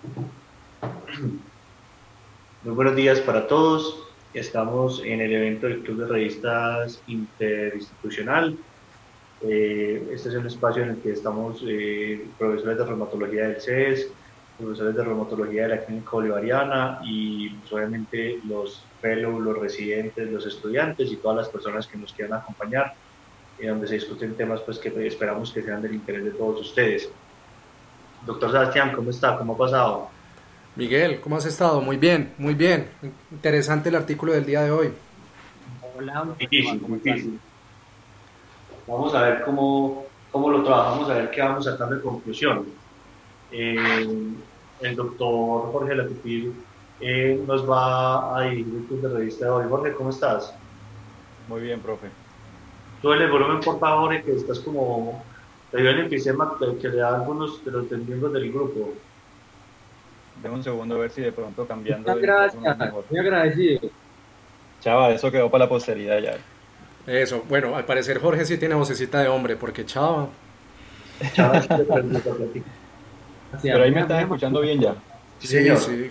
Muy buenos días para todos. Estamos en el evento del Club de Revistas Interinstitucional. Eh, este es un espacio en el que estamos eh, profesores de reumatología del CES, profesores de reumatología de la Clínica Bolivariana y pues, obviamente los fellows, los residentes, los estudiantes y todas las personas que nos quieran acompañar, y donde se discuten temas pues, que esperamos que sean del interés de todos ustedes. Doctor Sebastián, ¿cómo está? ¿Cómo ha pasado? Miguel, ¿cómo has estado? Muy bien, muy bien. Interesante el artículo del día de hoy. Hola, Vamos a ver cómo, cómo lo trabajamos, a ver qué vamos a sacar de conclusión. Eh, el doctor Jorge Latipir eh, nos va a dirigir el club de revista de hoy. Jorge, ¿cómo estás? Muy bien, profe. Suele el volumen, por favor, que estás como le dio el enfisema que le da a algunos de los miembros del grupo. Deme un segundo a ver si de pronto cambiando. Muchas gracias, muy agradecido. Chava, eso quedó para la posteridad ya. Eso, bueno, al parecer Jorge sí tiene vocecita de hombre, porque Chava. Chava Pero ahí me estás escuchando bien ya. Sí, sí. sí.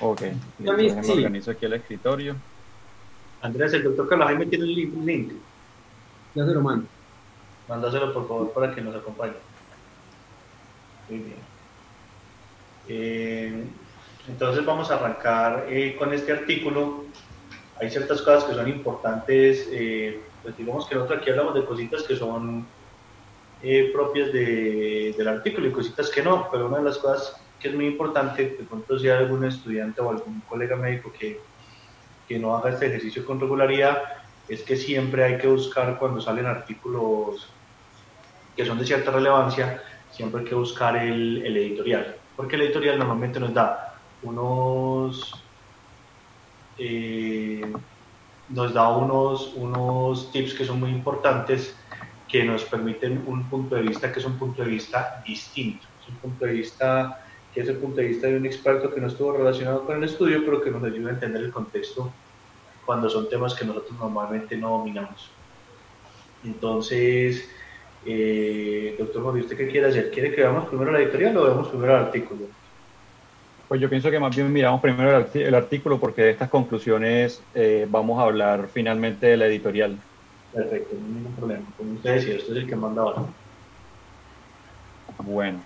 Ok, me organizo aquí el escritorio. Andrés, el doctor Carlos Jaime tiene el link. Ya se lo mando. Mándaselo por favor para que nos acompañe. Muy bien. Eh, entonces vamos a arrancar eh, con este artículo. Hay ciertas cosas que son importantes. Eh, pues digamos que nosotros aquí hablamos de cositas que son propias del artículo y cositas que no, pero una de las cosas que es muy importante, de pronto si hay algún estudiante o algún colega médico que, que no haga este ejercicio con regularidad, es que siempre hay que buscar cuando salen artículos que son de cierta relevancia, siempre hay que buscar el, editorial, porque el editorial normalmente nos da unos, eh, nos da unos, unos tips que son muy importantes que nos permiten un punto de vista que es un punto de vista distinto, es un punto de vista que es el punto de vista de un experto que no estuvo relacionado con el estudio, pero que nos ayuda a entender el contexto cuando son temas que nosotros normalmente no dominamos. Entonces, eh, doctor Mauricio, ¿usted qué quiere hacer? ¿Quiere que veamos primero la editorial o veamos primero el artículo? Pues yo pienso que más bien miramos primero el, artículo porque de estas conclusiones eh, vamos a hablar finalmente de la editorial. Perfecto, no hay ningún problema. Como usted decía, usted es el que manda ahora. Bueno,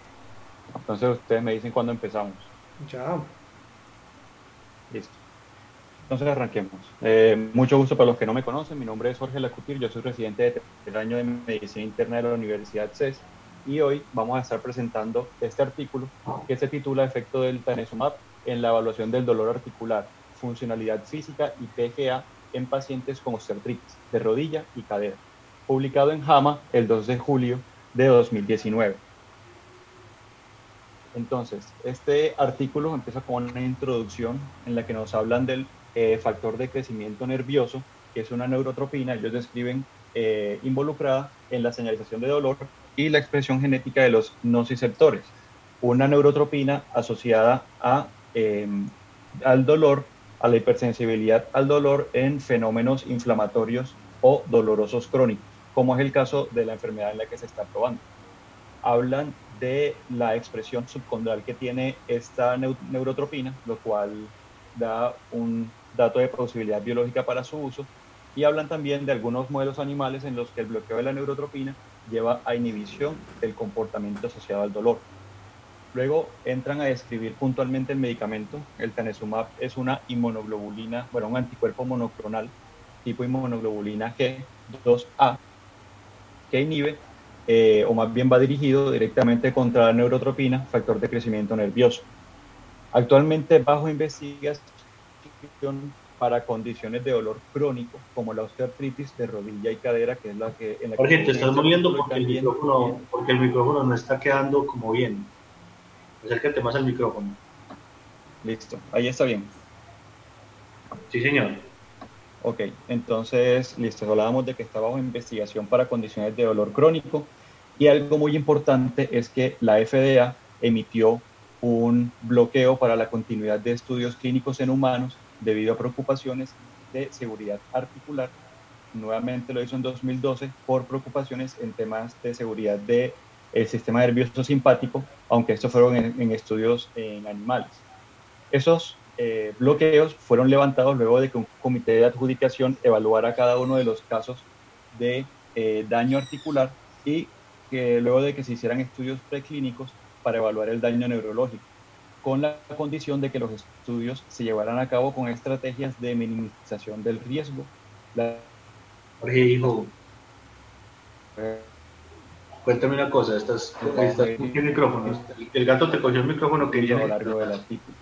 entonces ustedes me dicen cuándo empezamos. Ya. Listo. Entonces arranquemos. Eh, mucho gusto para los que no me conocen. Mi nombre es Jorge Lacutir, yo soy residente del año de Medicina Interna de la Universidad CES y hoy vamos a estar presentando este artículo que se titula Efecto del Tanezumab en la evaluación del dolor articular, funcionalidad física y PGA en pacientes con osteoartritis de rodilla y cadera, publicado en JAMA el 2 de julio de 2019. Entonces, este artículo empieza con una introducción en la que nos hablan del eh, factor de crecimiento nervioso, que es una neurotropina, ellos describen eh, involucrada en la señalización de dolor y la expresión genética de los nociceptores, una neurotropina asociada a, em, al dolor, a la hipersensibilidad al dolor en fenómenos inflamatorios o dolorosos crónicos, como es el caso de la enfermedad en la que se está probando. Hablan de la expresión subcondral que tiene esta neurotropina, lo cual da un dato de posibilidad biológica para su uso, y hablan también de algunos modelos animales en los que el bloqueo de la neurotropina lleva a inhibición del comportamiento asociado al dolor. Luego entran a describir puntualmente el medicamento. El tanezumab es una inmunoglobulina, bueno, un anticuerpo monoclonal tipo inmunoglobulina G2A que inhibe eh, o más bien va dirigido directamente contra la neurotropina, factor de crecimiento nervioso. Actualmente bajo investigación para condiciones de dolor crónico, como la osteoartritis de rodilla y cadera, que es la que... En te estás moviendo porque el, micrófono, porque el micrófono no está quedando como bien. Acércate más al micrófono. Listo, ahí está bien. Sí, señor. Ok, entonces, listo, hablábamos de que está bajo investigación para condiciones de dolor crónico y algo muy importante es que la FDA emitió un bloqueo para la continuidad de estudios clínicos en humanos debido a preocupaciones de seguridad articular. Nuevamente lo hizo en 2012 por preocupaciones en temas de seguridad del el sistema nervioso simpático, aunque estos fueron en, en estudios en animales. Esos eh, bloqueos fueron levantados luego de que un comité de adjudicación evaluara cada uno de los casos de eh, daño articular y que luego de que se hicieran estudios preclínicos para evaluar el daño neurológico, con la condición de que los estudios se llevaran a cabo con estrategias de minimización del riesgo. La... Jorge, hijo, cuéntame una cosa, estás, estás el micrófono. El gato te cogió el micrófono que a viene. lo largo del artículo.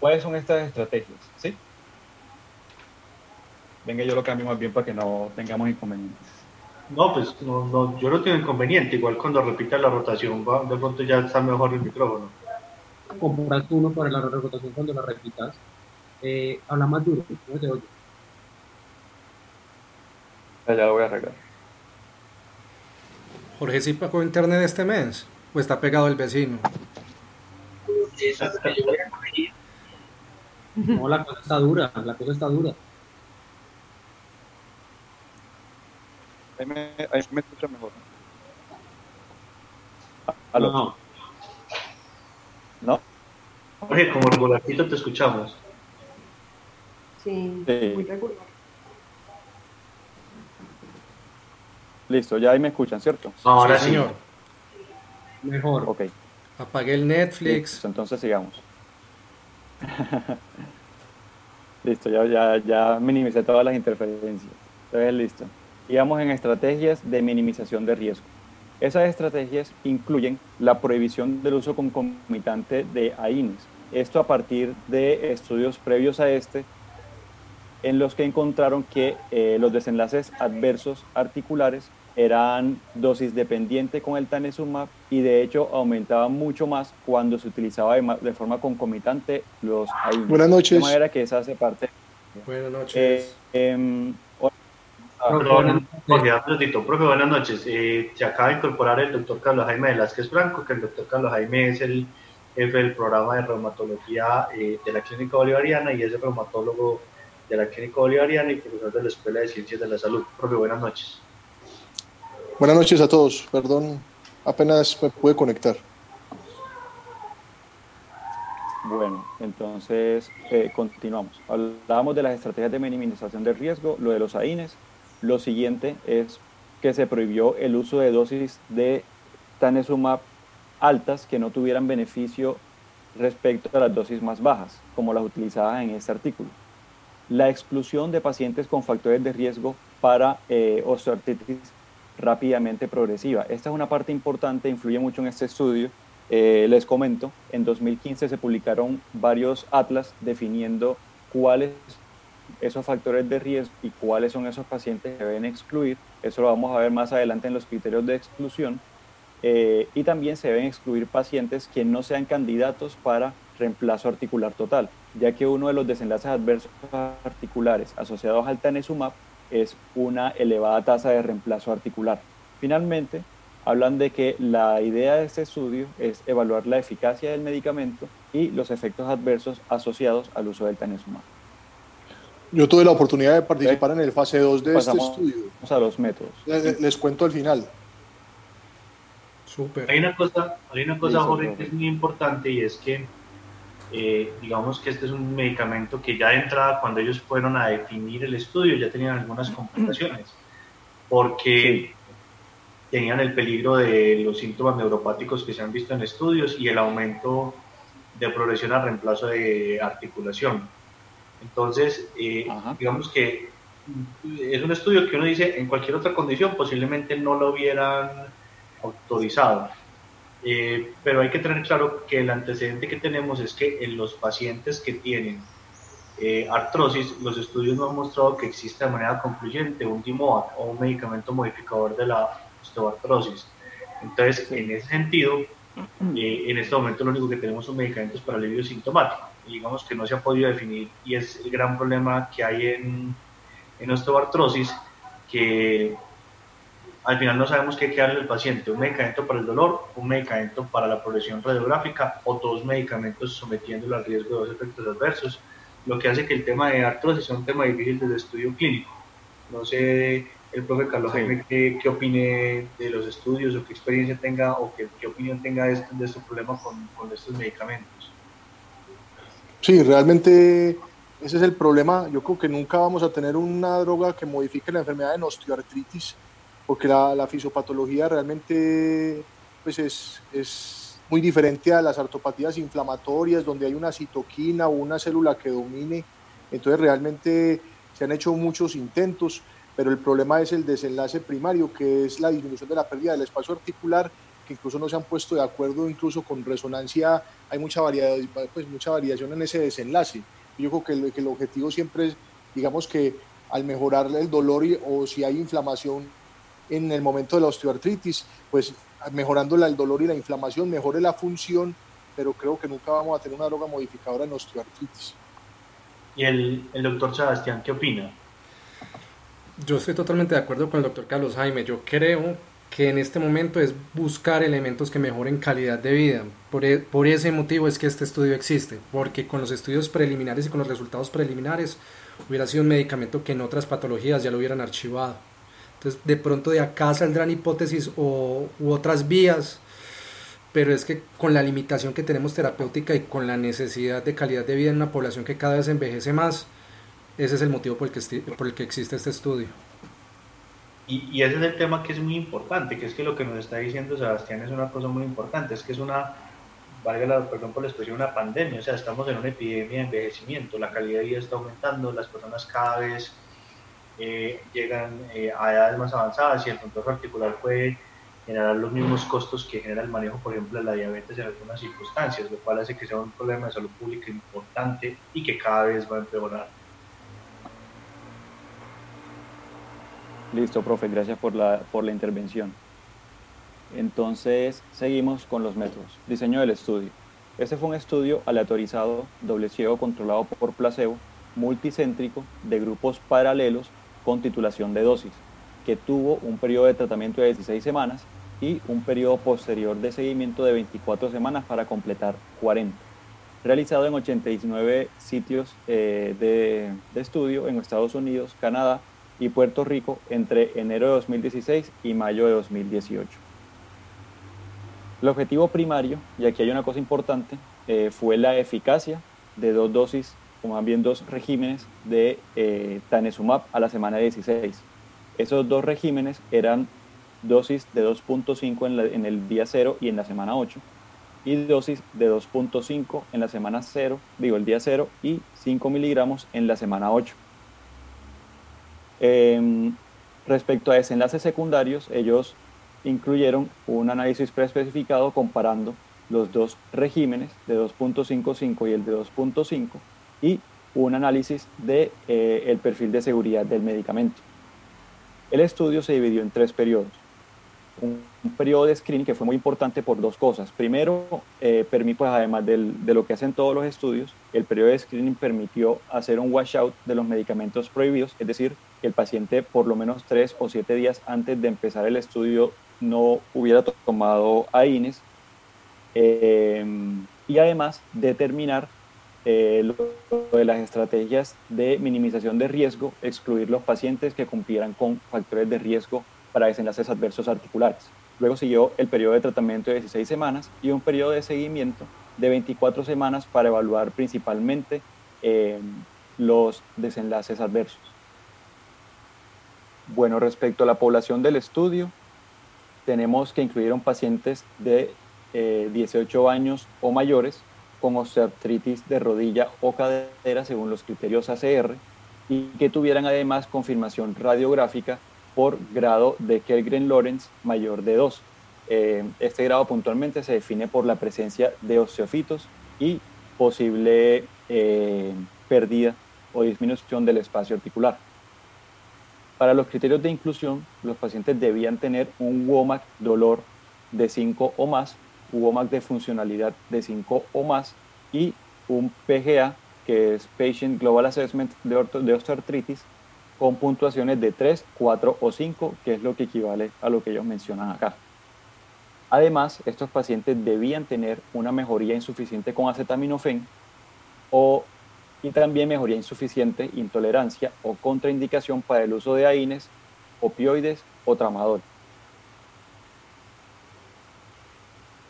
¿Cuáles son estas estrategias? ¿Sí? Venga, yo lo cambio más bien para que no tengamos inconvenientes. No, pues no, no, yo no tengo inconveniente. Igual cuando repita la rotación, va- de pronto ya está mejor el micrófono. Compras uno para la rotación cuando la repitas. Eh, habla más duro, no te oye. Ya, ya lo voy a arreglar. Jorge sí pagó internet este mes. O está pegado el vecino. No, la cosa está dura, la cosa está dura. Ahí me, ahí me escucha mejor. ¿Aló? No, ¿No? Jorge, como regularcito te escuchamos. Sí, Sí. muy regular. Listo, ya ahí me escuchan, ¿cierto? Ahora Sí, sí. señor. mejor. Ok. Apagué el Netflix. Listo, entonces sigamos. listo, ya, ya, ya minimicé todas las interferencias. Entonces, listo. Digamos en estrategias de minimización de riesgo. Esas estrategias incluyen la prohibición del uso concomitante de AINES. Esto a partir de estudios previos a este, en los que encontraron que eh, los desenlaces adversos articulares eran dosis dependiente con el tanezumab y de hecho aumentaban mucho más cuando se utilizaba de, ma- de forma concomitante los AINES. Buenas noches. De manera que esa hace parte. Buenas noches. Eh, em, Perdón, Jorge, un minutito. Profe, buenas noches. Eh, se acaba de incorporar el doctor Carlos Jaime Velázquez Franco, que el doctor Carlos Jaime es el jefe del programa de reumatología eh, de la Clínica Bolivariana y es el reumatólogo de la Clínica Bolivariana y profesor de la Escuela de Ciencias de la Salud. Profe, buenas noches. Buenas noches a todos. Perdón, apenas me pude conectar. Bueno, entonces eh, continuamos. Hablábamos de las estrategias de minimización del riesgo, lo de los AINES. Lo siguiente es que se prohibió el uso de dosis de tanezumab altas que no tuvieran beneficio respecto a las dosis más bajas, como las utilizadas en este artículo. La exclusión de pacientes con factores de riesgo para eh, osteoartritis rápidamente progresiva. Esta es una parte importante, influye mucho en este estudio. Eh, les comento, en 2015 se publicaron varios atlas definiendo cuáles esos factores de riesgo y cuáles son esos pacientes que deben excluir. Eso lo vamos a ver más adelante en los criterios de exclusión. Eh, y también se deben excluir pacientes que no sean candidatos para reemplazo articular total, ya que uno de los desenlaces adversos articulares asociados al tanezumab es una elevada tasa de reemplazo articular. Finalmente, hablan de que la idea de este estudio es evaluar la eficacia del medicamento y los efectos adversos asociados al uso del tanezumab. Yo tuve la oportunidad de participar en el fase 2 de este estudio. a los métodos. Les, les cuento al final. Súper. Hay una cosa, hay una cosa Jorge, que es muy importante y es que, eh, digamos que este es un medicamento que ya de entrada, cuando ellos fueron a definir el estudio, ya tenían algunas complicaciones, porque tenían el peligro de los síntomas neuropáticos que se han visto en estudios y el aumento de progresión a reemplazo de articulación. Entonces, eh, digamos que es un estudio que uno dice en cualquier otra condición posiblemente no lo hubieran autorizado. Eh, pero hay que tener claro que el antecedente que tenemos es que en los pacientes que tienen eh, artrosis, los estudios no han mostrado que existe de manera concluyente un DIMOAT o un medicamento modificador de la osteoartrosis. Entonces, en ese sentido, Eh, en este momento lo único que tenemos son medicamentos para alivio sintomático. Digamos que no se ha podido definir y es el gran problema que hay en, en osteoartrosis, que al final no sabemos qué queda el paciente, un medicamento para el dolor, un medicamento para la progresión radiográfica o dos medicamentos sometiéndolo al riesgo de dos efectos adversos, lo que hace que el tema de artrosis sea un tema difícil desde estudio clínico. No sé el profe Carlos Jaime qué, qué, opine de los estudios o qué experiencia tenga o qué, qué opinión tenga de este, de este problema con, con estos medicamentos. Sí, realmente ese es el problema. Yo creo que nunca vamos a tener una droga que modifique la enfermedad de osteoartritis porque la, fisiopatología realmente pues es, es, muy diferente a las artopatías inflamatorias, donde hay una citoquina o una célula que domine. Entonces realmente se han hecho muchos intentos, pero el problema es el desenlace primario, que es la disminución de la pérdida del espacio articular, que incluso no se han puesto de acuerdo, incluso con resonancia, hay mucha, variedad, pues, mucha variación en ese desenlace. Yo creo que el, que el objetivo siempre es, digamos que al mejorar el dolor y, o si hay inflamación en el momento de la osteoartritis, pues mejorando el dolor y la inflamación, mejore la función, pero creo que nunca vamos a tener una droga modificadora en osteoartritis. ¿Y el, el doctor Sebastián qué opina? Yo estoy totalmente de acuerdo con el doctor Carlos Jaime. Yo creo que en este momento es buscar elementos que mejoren calidad de vida. Por, e, por, ese motivo es que este estudio existe, porque con los estudios preliminares y con los resultados preliminares hubiera sido un medicamento que en otras patologías ya lo hubieran archivado. Entonces, de pronto de acá saldrán hipótesis o, u otras vías, pero es que con la limitación que tenemos terapéutica y con la necesidad de calidad de vida en una población que cada vez envejece más, ese es el motivo por el que, por el que existe este estudio. Y, ese es el tema que es muy importante, que es que lo que nos está diciendo Sebastián es una cosa muy importante, es que es una, valga la, perdón por la expresión, una pandemia, o sea, estamos en una epidemia de envejecimiento, la calidad de vida está aumentando, las personas cada vez eh, llegan eh, a edades más avanzadas y el control articular puede generar los mismos costos que genera el manejo, por ejemplo, de la diabetes en algunas circunstancias, lo cual hace que sea un problema de salud pública importante y que cada vez va a empeorar. Listo, profe, gracias por la, por la intervención. Entonces, seguimos con los métodos. Diseño del estudio. Este fue un estudio aleatorizado, doble ciego, controlado por placebo, multicéntrico, de grupos paralelos con titulación de dosis, que tuvo un periodo de tratamiento de 16 semanas y un periodo posterior de seguimiento de 24 semanas para completar 40. Realizado en 89 sitios eh, de, de estudio en Estados Unidos, Canadá y Puerto Rico entre enero de 2016 y mayo de 2018. El objetivo primario, y aquí hay una cosa importante, eh, fue la eficacia de dos dosis o más bien dos regímenes de eh, Tanesumab a la semana 16. Esos dos regímenes eran dosis de 2.5 en, en, el día 0 y en la semana 8 y dosis de 2.5 en la semana 0, digo el día 0 y 5 miligramos en la semana 8. Eh, respecto a desenlaces secundarios, ellos incluyeron un análisis preespecificado comparando los dos regímenes de 2.55 y el de 2.5 y un análisis del de, eh, perfil de seguridad del medicamento. El estudio se dividió en tres periodos. Un, un periodo de screening que fue muy importante por dos cosas. Primero, eh, pues, además de lo que hacen todos los estudios, el periodo de screening permitió hacer un washout de los medicamentos prohibidos, es decir, que el paciente por lo menos tres o siete días antes de empezar el estudio no hubiera tomado AINES eh, y además determinar eh, lo de las estrategias de minimización de riesgo, excluir los pacientes que cumplieran con factores de riesgo para desenlaces adversos articulares. Luego siguió el periodo de tratamiento de 16 semanas y un periodo de seguimiento de 24 semanas para evaluar principalmente eh, los desenlaces adversos. Bueno, respecto a la población del estudio, tenemos que incluyeron pacientes de 18 eh, años o mayores con osteoartritis de rodilla o cadera según los criterios ACR y que tuvieran además confirmación radiográfica por grado de Kergren-Lawrence mayor de 2. Eh, este grado puntualmente se define por la presencia de osteofitos y posible eh, pérdida o disminución del espacio articular. Para los criterios de inclusión, los pacientes debían tener un WOMAC dolor de 5 o más u OMAC de funcionalidad de 5 o más y un PGA, que es Patient Global Assessment de, de osteoartritis, con puntuaciones de 3, 4 o 5, que es lo que equivale a lo que ellos mencionan acá. Además, estos pacientes debían tener una mejoría insuficiente con acetaminofén o, y también mejoría insuficiente, intolerancia o contraindicación para el uso de AINES, opioides o tramadol.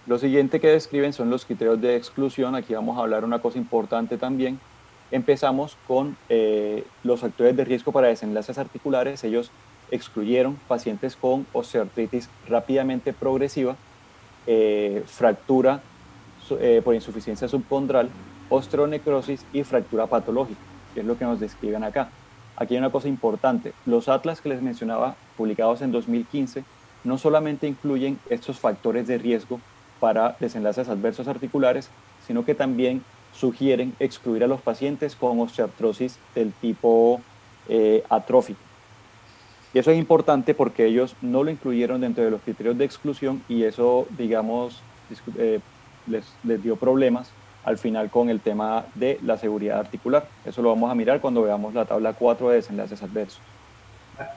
Lo siguiente que describen son los criterios de exclusión. Aquí vamos a hablar una cosa importante también. Empezamos con eh, los factores de riesgo para desenlaces articulares. Ellos excluyeron pacientes con osteoartritis rápidamente progresiva, eh, fractura eh, por insuficiencia subcondral, osteonecrosis y fractura patológica, que es lo que nos describen acá. Aquí hay una cosa importante. Los atlas que les mencionaba, publicados en 2015, no solamente incluyen estos factores de riesgo para desenlaces adversos articulares, sino que también sugieren excluir a los pacientes con osteoartrosis del tipo eh, atrófico. Y eso es importante porque ellos no lo incluyeron dentro de los criterios de exclusión y eso, digamos, eh, les, les, dio problemas al final con el tema de la seguridad articular. Eso lo vamos a mirar cuando veamos la tabla 4 de desenlaces adversos.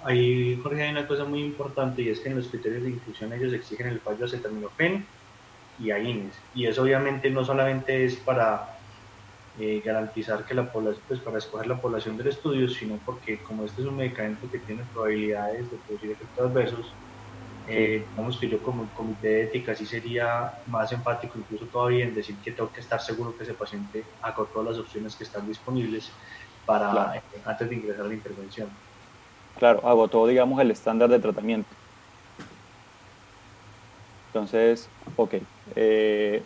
Ahí, Jorge, hay una cosa muy importante y es que en los criterios de inclusión ellos exigen el fallo acetaminofén y AINES. Y eso obviamente no solamente es para eh, garantizar que la población, pues para escoger la población del estudio, sino porque como este es un medicamento que tiene probabilidades de producir efectos adversos, eh, digamos que yo como comité de ética sí sería más empático incluso todavía en decir que tengo que estar seguro que ese paciente haga todas las opciones que están disponibles para eh, antes de ingresar a la intervención. Claro, agotó digamos el estándar de tratamiento. Entonces, ok. Eh,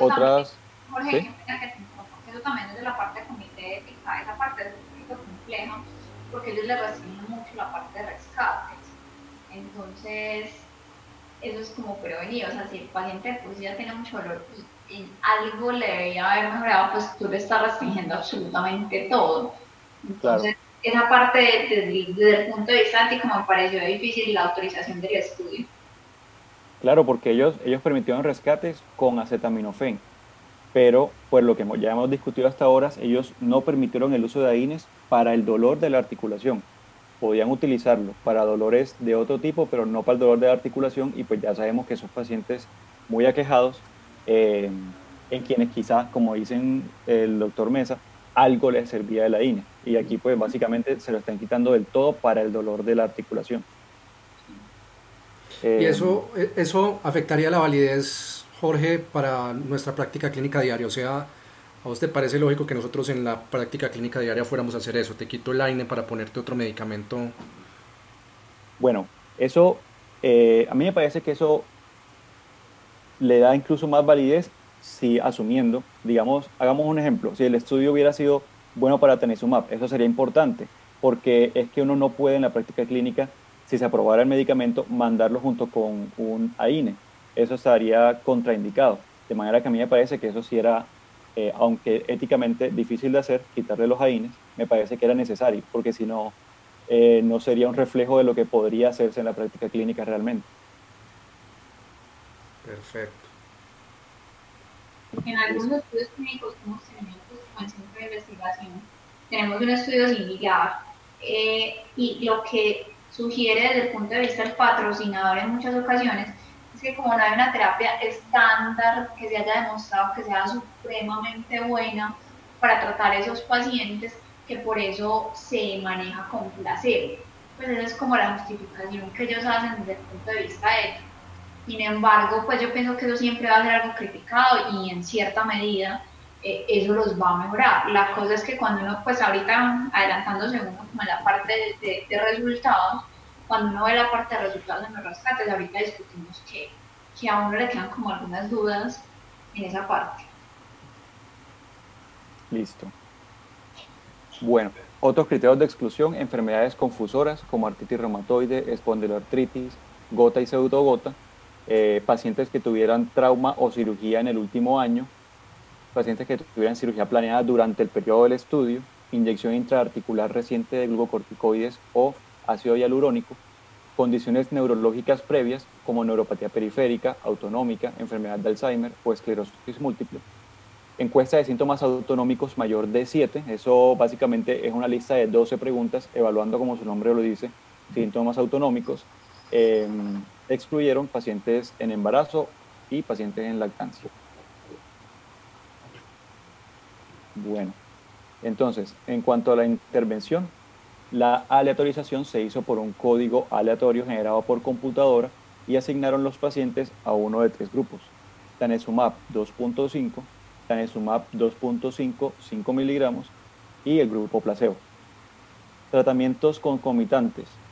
otras... Jorge, eso también es de la parte de comité ética, esa parte es un poquito compleja, porque ellos le restringen mucho la parte de rescates. Entonces, eso es como prevenir, o sea, si el paciente pues ya tiene mucho dolor y en algo le debería haber mejorado, pues tú le estás restringiendo absolutamente todo. Entonces, esa parte desde, el punto de vista ético me pareció difícil la autorización del estudio. Claro, porque ellos, ellos permitieron rescates con acetaminofén pero por lo que ya hemos discutido hasta ahora, ellos no permitieron el uso de AINES para el dolor de la articulación. Podían utilizarlo para dolores de otro tipo, pero no para el dolor de la articulación, y pues ya sabemos que esos pacientes muy aquejados, eh, en quienes quizás, como dicen el doctor Mesa, algo les servía de la INE. Y aquí pues básicamente se lo están quitando del todo para el dolor de la articulación. ¿Y eso, eso afectaría la validez Jorge, para nuestra práctica clínica diaria? O sea, ¿a vos te parece lógico que nosotros en la práctica clínica diaria fuéramos a hacer eso? Te quito el AINE para ponerte otro medicamento. Bueno, eso, eh, a mí me parece que eso le da incluso más validez si asumiendo, digamos, hagamos un ejemplo, si el estudio hubiera sido bueno para Tenizumab, eso sería importante, porque es que uno no puede en la práctica clínica, si se aprobara el medicamento, mandarlo junto con un AINE eso estaría contraindicado. De manera que a mí me parece que eso sí era, eh, aunque éticamente difícil de hacer, quitarle los AINES, me parece que era necesario, porque si no, eh, no sería un reflejo de lo que podría hacerse en la práctica clínica realmente. Perfecto. En algunos estudios clínicos como tenemos como el centro de investigación, tenemos un estudio similar eh, y lo que sugiere desde el punto de vista del patrocinador en muchas ocasiones es que como no hay una terapia estándar que se haya demostrado que sea supremamente buena para tratar esos pacientes, que por eso se maneja con placebo. Pues esa es como la justificación que ellos hacen desde el punto de vista ético. Sin embargo, pues yo pienso que eso siempre va a ser algo criticado y en cierta medida eh, eso los va a mejorar. La cosa es que cuando uno, pues ahorita adelantándose uno como en la parte de, de resultados, cuando uno ve la parte de resultados en los rescates, ahorita discutimos que, que a uno le quedan como algunas dudas en esa parte. Listo. Bueno, otros criterios de exclusión, enfermedades confusoras como artritis reumatoide, espondiloartritis, gota y pseudogota, eh, pacientes que tuvieran trauma o cirugía en el último año, pacientes que tuvieran cirugía planeada durante el periodo del estudio, inyección intraarticular reciente de glucocorticoides o ácido hialurónico, condiciones neurológicas previas como neuropatía periférica, autonómica, enfermedad de Alzheimer o esclerosis múltiple. Encuesta de síntomas autonómicos mayor de 7, eso básicamente es una lista de 12 preguntas evaluando, como su nombre lo dice, síntomas autonómicos. Em, excluyeron pacientes en embarazo y pacientes en lactancia. Bueno, entonces, en cuanto a la intervención, la aleatorización se hizo por un código aleatorio generado por computadora y asignaron los pacientes a uno de tres grupos. Tanesumab 2.5, Tanesumab 2.5, 5 miligramos y el grupo placebo tratamientos concomitantes,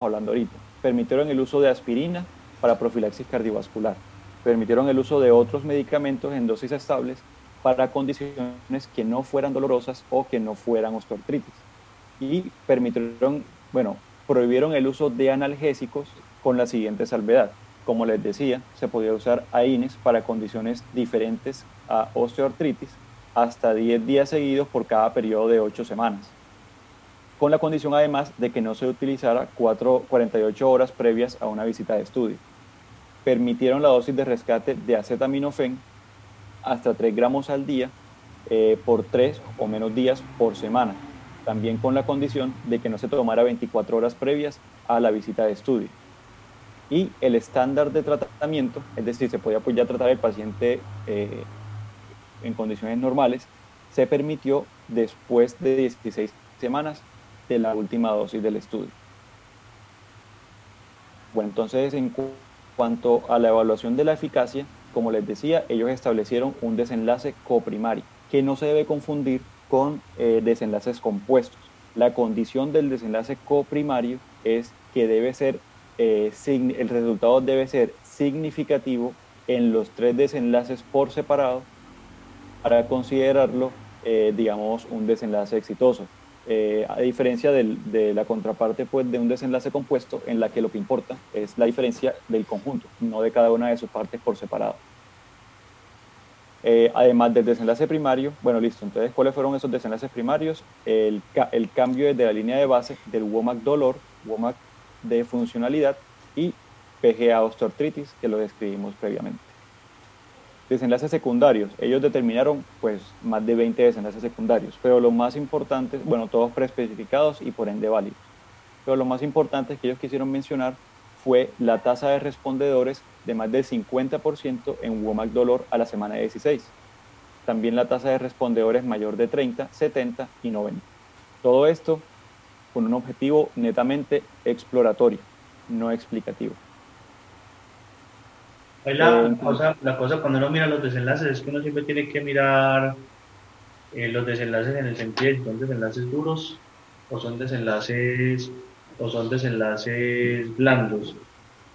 Hablando ahorita. Permitieron el uso de aspirina para profilaxis cardiovascular. Permitieron el uso de otros medicamentos en dosis estables para condiciones que no fueran dolorosas o que no fueran osteoartritis. Y permitieron, bueno, prohibieron el uso de analgésicos con la siguiente salvedad como les decía, se podía usar AINES para condiciones diferentes a osteoartritis hasta 10 días seguidos por cada periodo de 8 semanas, con la condición además de que no se utilizara 4, 48 horas previas a una visita de estudio. Permitieron la dosis de rescate de acetaminofén hasta 3 gramos al día eh, por 3 o menos días por semana, también con la condición de que no se tomara 24 horas previas a la visita de estudio y el estándar de tratamiento, es decir, se podía ya tratar el paciente eh, en condiciones normales, se permitió después de 16 semanas de la última dosis del estudio. Bueno, entonces en cuanto a la evaluación de la eficacia, como les decía, ellos establecieron un desenlace coprimario, que no se debe confundir con eh, desenlaces compuestos. La condición del desenlace coprimario es que debe ser eh, el resultado debe ser significativo en los tres desenlaces por separado para considerarlo, eh, digamos, un desenlace exitoso. Eh, a diferencia de la contraparte pues, de un desenlace compuesto en la que lo que importa es la diferencia del conjunto, no de cada una de sus partes por separado. además del desenlace primario, bueno, listo, entonces, ¿cuáles fueron esos desenlaces primarios? El, el cambio desde la línea de base del WOMAC dolor, WOMAC de funcionalidad y PGA osteoartritis, que lo describimos previamente. Desenlaces secundarios. Ellos determinaron pues más de 20 desenlaces secundarios, pero los más importantes, bueno, todos preespecificados y por ende válidos. Pero lo más importante que ellos quisieron mencionar fue la tasa de respondedores de más del 50% en WOMAC dolor a la semana 16. También la tasa de respondedores mayor de 30, 70 y 90. Todo esto con un objetivo netamente exploratorio, no explicativo. La, cosa, la cosa cuando uno mira los desenlaces es que uno siempre tiene que mirar eh, los desenlaces en el sentido de son desenlaces duros o son desenlaces o son desenlaces blandos.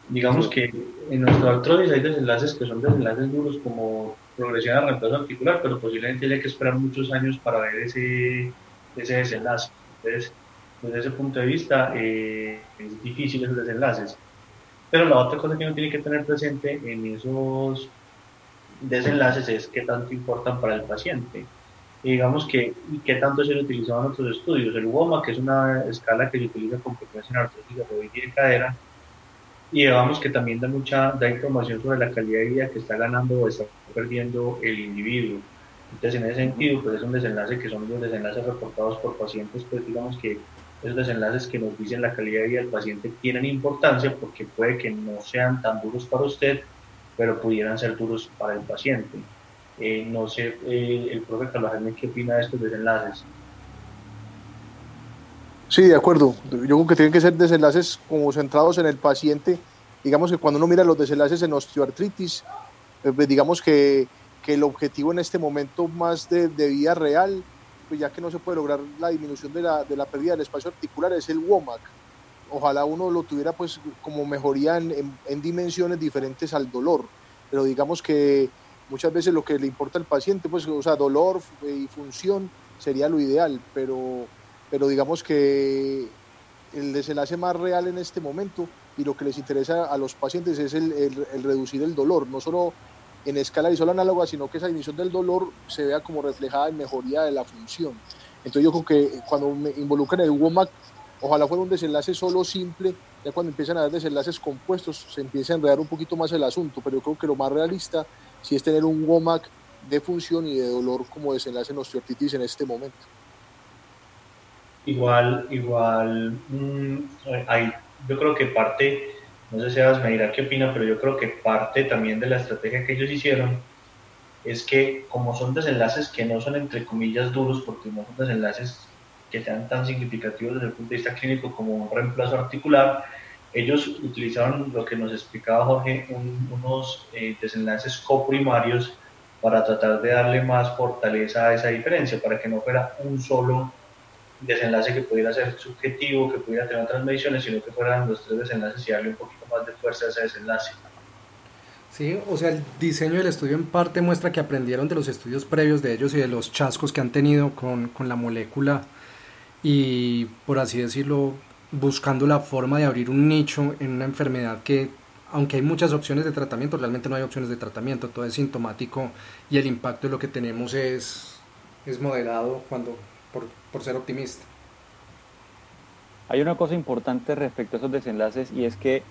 Digamos que en nuestro artrosis hay desenlaces que son desenlaces duros como progresión a reemplazo articular, pero posiblemente haya que esperar muchos años para ver ese, ese desenlace. Entonces, desde ese punto de vista eh, es difícil esos desenlaces. Pero la otra cosa que uno tiene que tener presente en esos desenlaces es qué tanto importan para el paciente. Y digamos que y qué tanto se utilizado en otros estudios. El WOMA, que es una escala que se utiliza con frecuencia en artrosis rodilla y de cadera, y digamos que también da mucha da información sobre la calidad de vida que está ganando o está perdiendo el individuo. Entonces, en ese sentido, pues es un desenlace que son los desenlaces reportados por pacientes, pues digamos que esos desenlaces que nos dicen la calidad de vida del paciente tienen importancia porque puede que no sean tan duros para usted, pero pudieran ser duros para el paciente. Eh, no sé, eh, el profe Carlos Jaime, ¿qué opina de estos desenlaces? Sí, de acuerdo. Yo creo que tienen que ser desenlaces como centrados en el paciente. Digamos que cuando uno mira los desenlaces en osteoartritis, eh, pues digamos que, que, el objetivo en este momento más de, de vida real pues ya que no se puede lograr la disminución de la, de la pérdida del espacio articular, es el WOMAC. Ojalá uno lo tuviera pues como mejoría en, en, dimensiones diferentes al dolor, pero digamos que muchas veces lo que le importa al paciente, pues, o sea, dolor y función sería lo ideal, pero, pero digamos que el desenlace más real en este momento y lo que les interesa a los pacientes es el reducir el dolor, no solo en escala visual análoga, sino que esa disminución del dolor se vea como reflejada en mejoría de la función. Entonces yo creo que cuando me involucran el WOMAC, ojalá fuera un desenlace solo simple, ya cuando empiezan a haber desenlaces compuestos se empieza a enredar un poquito más el asunto, pero yo creo que lo más realista sí es tener un WOMAC de función y de dolor como desenlace en osteoartritis en este momento. Igual, igual, mmm, hay, yo creo que parte no sé, Sebas me dirá qué opina, pero yo creo que parte también de la estrategia que ellos hicieron es que como son desenlaces que no son entre comillas duros, porque no son desenlaces que sean tan significativos desde el punto de vista clínico como un reemplazo articular, ellos utilizaron lo que nos explicaba Jorge, un, unos eh, desenlaces coprimarios para tratar de darle más fortaleza a esa diferencia, para que no fuera un solo desenlace que pudiera ser subjetivo, que pudiera tener otras mediciones, sino que fueran los tres desenlaces y darle un poquito más de fuerza a ese desenlace. Sí, o sea, el diseño del estudio en parte muestra que aprendieron de los estudios previos de ellos y de los chascos que han tenido con, con la molécula y, por así decirlo, buscando la forma de abrir un nicho en una enfermedad que, aunque hay muchas opciones de tratamiento, realmente no hay opciones de tratamiento, todo es sintomático y el impacto de lo que tenemos es, es moderado cuando, por, por ser optimista. Hay una cosa importante respecto a esos desenlaces y es que,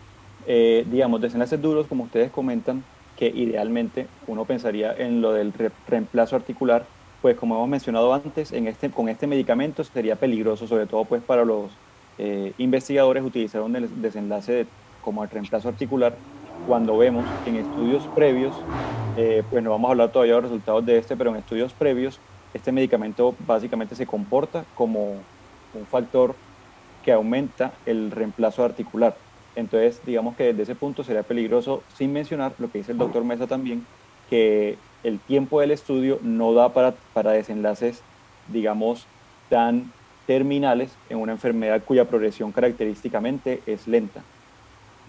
eh, digamos, desenlaces duros, como ustedes comentan, que idealmente uno pensaría en lo del re reemplazo articular, pues como hemos mencionado antes, en este, con este medicamento sería peligroso, sobre todo pues para los eh, investigadores utilizar un desenlace de, como el reemplazo articular, cuando vemos en estudios previos, eh, pues no vamos a hablar todavía de los resultados de este, pero en estudios previos este medicamento básicamente se comporta como un factor que aumenta el reemplazo articular. Entonces, digamos que desde ese punto sería peligroso, sin mencionar lo que dice el doctor Mesa también, que el tiempo del estudio no da para, para desenlaces, digamos, tan terminales en una enfermedad cuya progresión característicamente es lenta.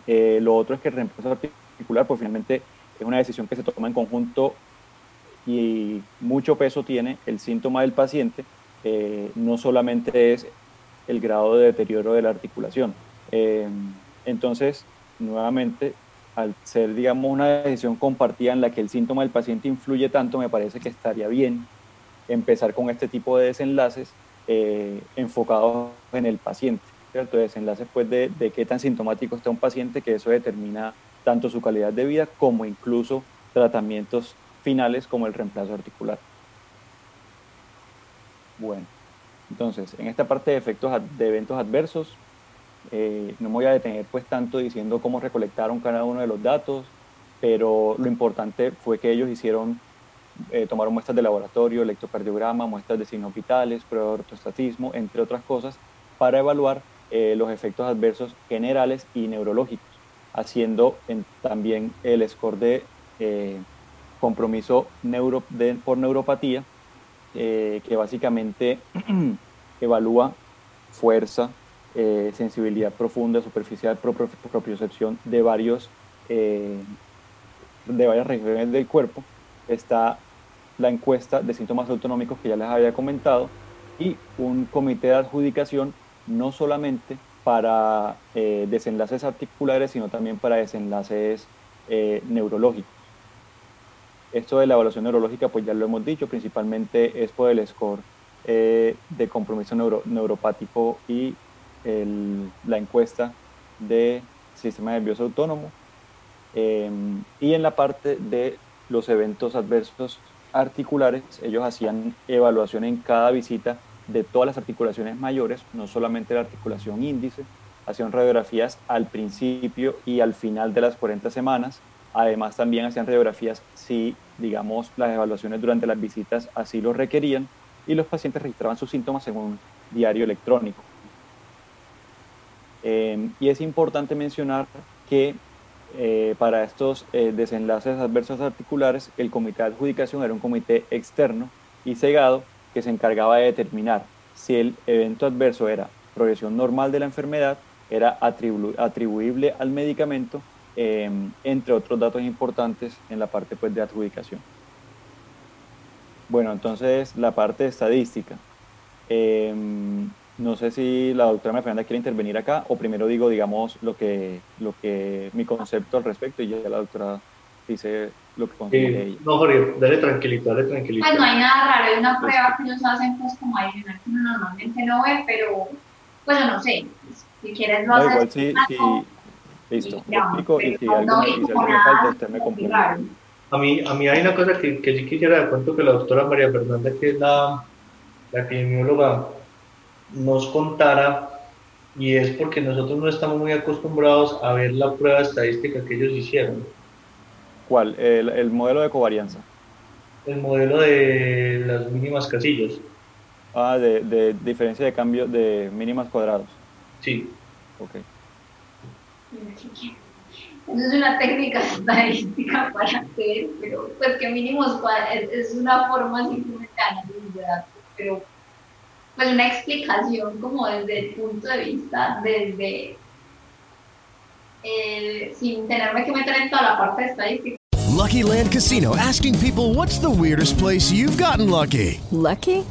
Eh, lo otro es que el reemplazo articular, pues finalmente es una decisión que se toma en conjunto y mucho peso tiene el síntoma del paciente, eh, no solamente es el grado de deterioro de la articulación. Eh, entonces, nuevamente, al ser, digamos, una decisión compartida en la que el síntoma del paciente influye tanto, me parece que estaría bien empezar con este tipo de desenlaces eh, enfocados en el paciente. ¿cierto? Desenlaces pues, de, de qué tan sintomático está un paciente, que eso determina tanto su calidad de vida como incluso tratamientos finales como el reemplazo articular. Bueno, entonces, en esta parte de efectos de eventos adversos, eh, no me voy a detener pues tanto diciendo cómo recolectaron cada uno de los datos, pero lo importante fue que ellos hicieron, eh, tomaron muestras de laboratorio, electrocardiograma, muestras de signos vitales, prueba de ortostatismo, entre otras cosas, para evaluar eh, los efectos adversos generales y neurológicos, haciendo también el score de compromiso por neuropatía, eh, que básicamente evalúa fuerza, eh, sensibilidad profunda, superficial, propiocepción de, varios, eh, de varias regiones del cuerpo. Está la encuesta de síntomas autonómicos que ya les había comentado y un comité de adjudicación no solamente para desenlaces articulares, sino también para desenlaces neurológicos. Esto de la evaluación neurológica, pues ya lo hemos dicho, principalmente es por el score eh, de compromiso neuropático y la encuesta de sistema nervioso autónomo. Em, y en la parte de los eventos adversos articulares, ellos hacían evaluación en cada visita de todas las articulaciones mayores, no solamente la articulación índice, hacían radiografías al principio y al final de las 40 semanas, además también hacían radiografías si, digamos, las evaluaciones durante las visitas así lo requerían y los pacientes registraban sus síntomas en un diario electrónico. Eh, y es importante mencionar que eh, para estos eh, desenlaces adversos articulares, el comité de adjudicación era un comité externo y cegado que se encargaba de determinar si el evento adverso era progresión normal de la enfermedad, era atribuible al medicamento, em, entre otros datos importantes en la parte pues, de adjudicación. Bueno, entonces la parte estadística. Em, no sé si la doctora María Fernanda quiere intervenir acá o primero digo, digamos, lo que, lo que mi concepto al respecto y ya la doctora dice lo que considera ella. No, Jorge, dale tranquilito, dale tranquilito. Pues no hay nada raro, hay una prueba que ellos hacen pues como adicional que uno normalmente no ve, pero pues no sé, si quieres lo haces. igual, sí, sí, listo, lo explico y si algo, no, si falta, usted me complementa. A mí, a mí hay una cosa que, que sí quisiera de cuento que la doctora María Fernanda, que es la, la epidemióloga, nos contara y es porque nosotros no estamos muy acostumbrados a ver la prueba estadística que ellos hicieron. ¿Cuál? El, el modelo de covarianza. El modelo de las mínimas casillas. Ah, de, de diferencia de cambio de mínimas cuadrados. Sí. Ok. Eso es una técnica estadística para hacer, pero pues que mínimos cuadrados es una forma simplemente de análisis de datos, pero pues una explicación como desde el punto de vista, desde eh, sin tenerme que meter en toda la parte estadística. Lucky Land Casino asking people what's the weirdest place you've gotten lucky. Lucky?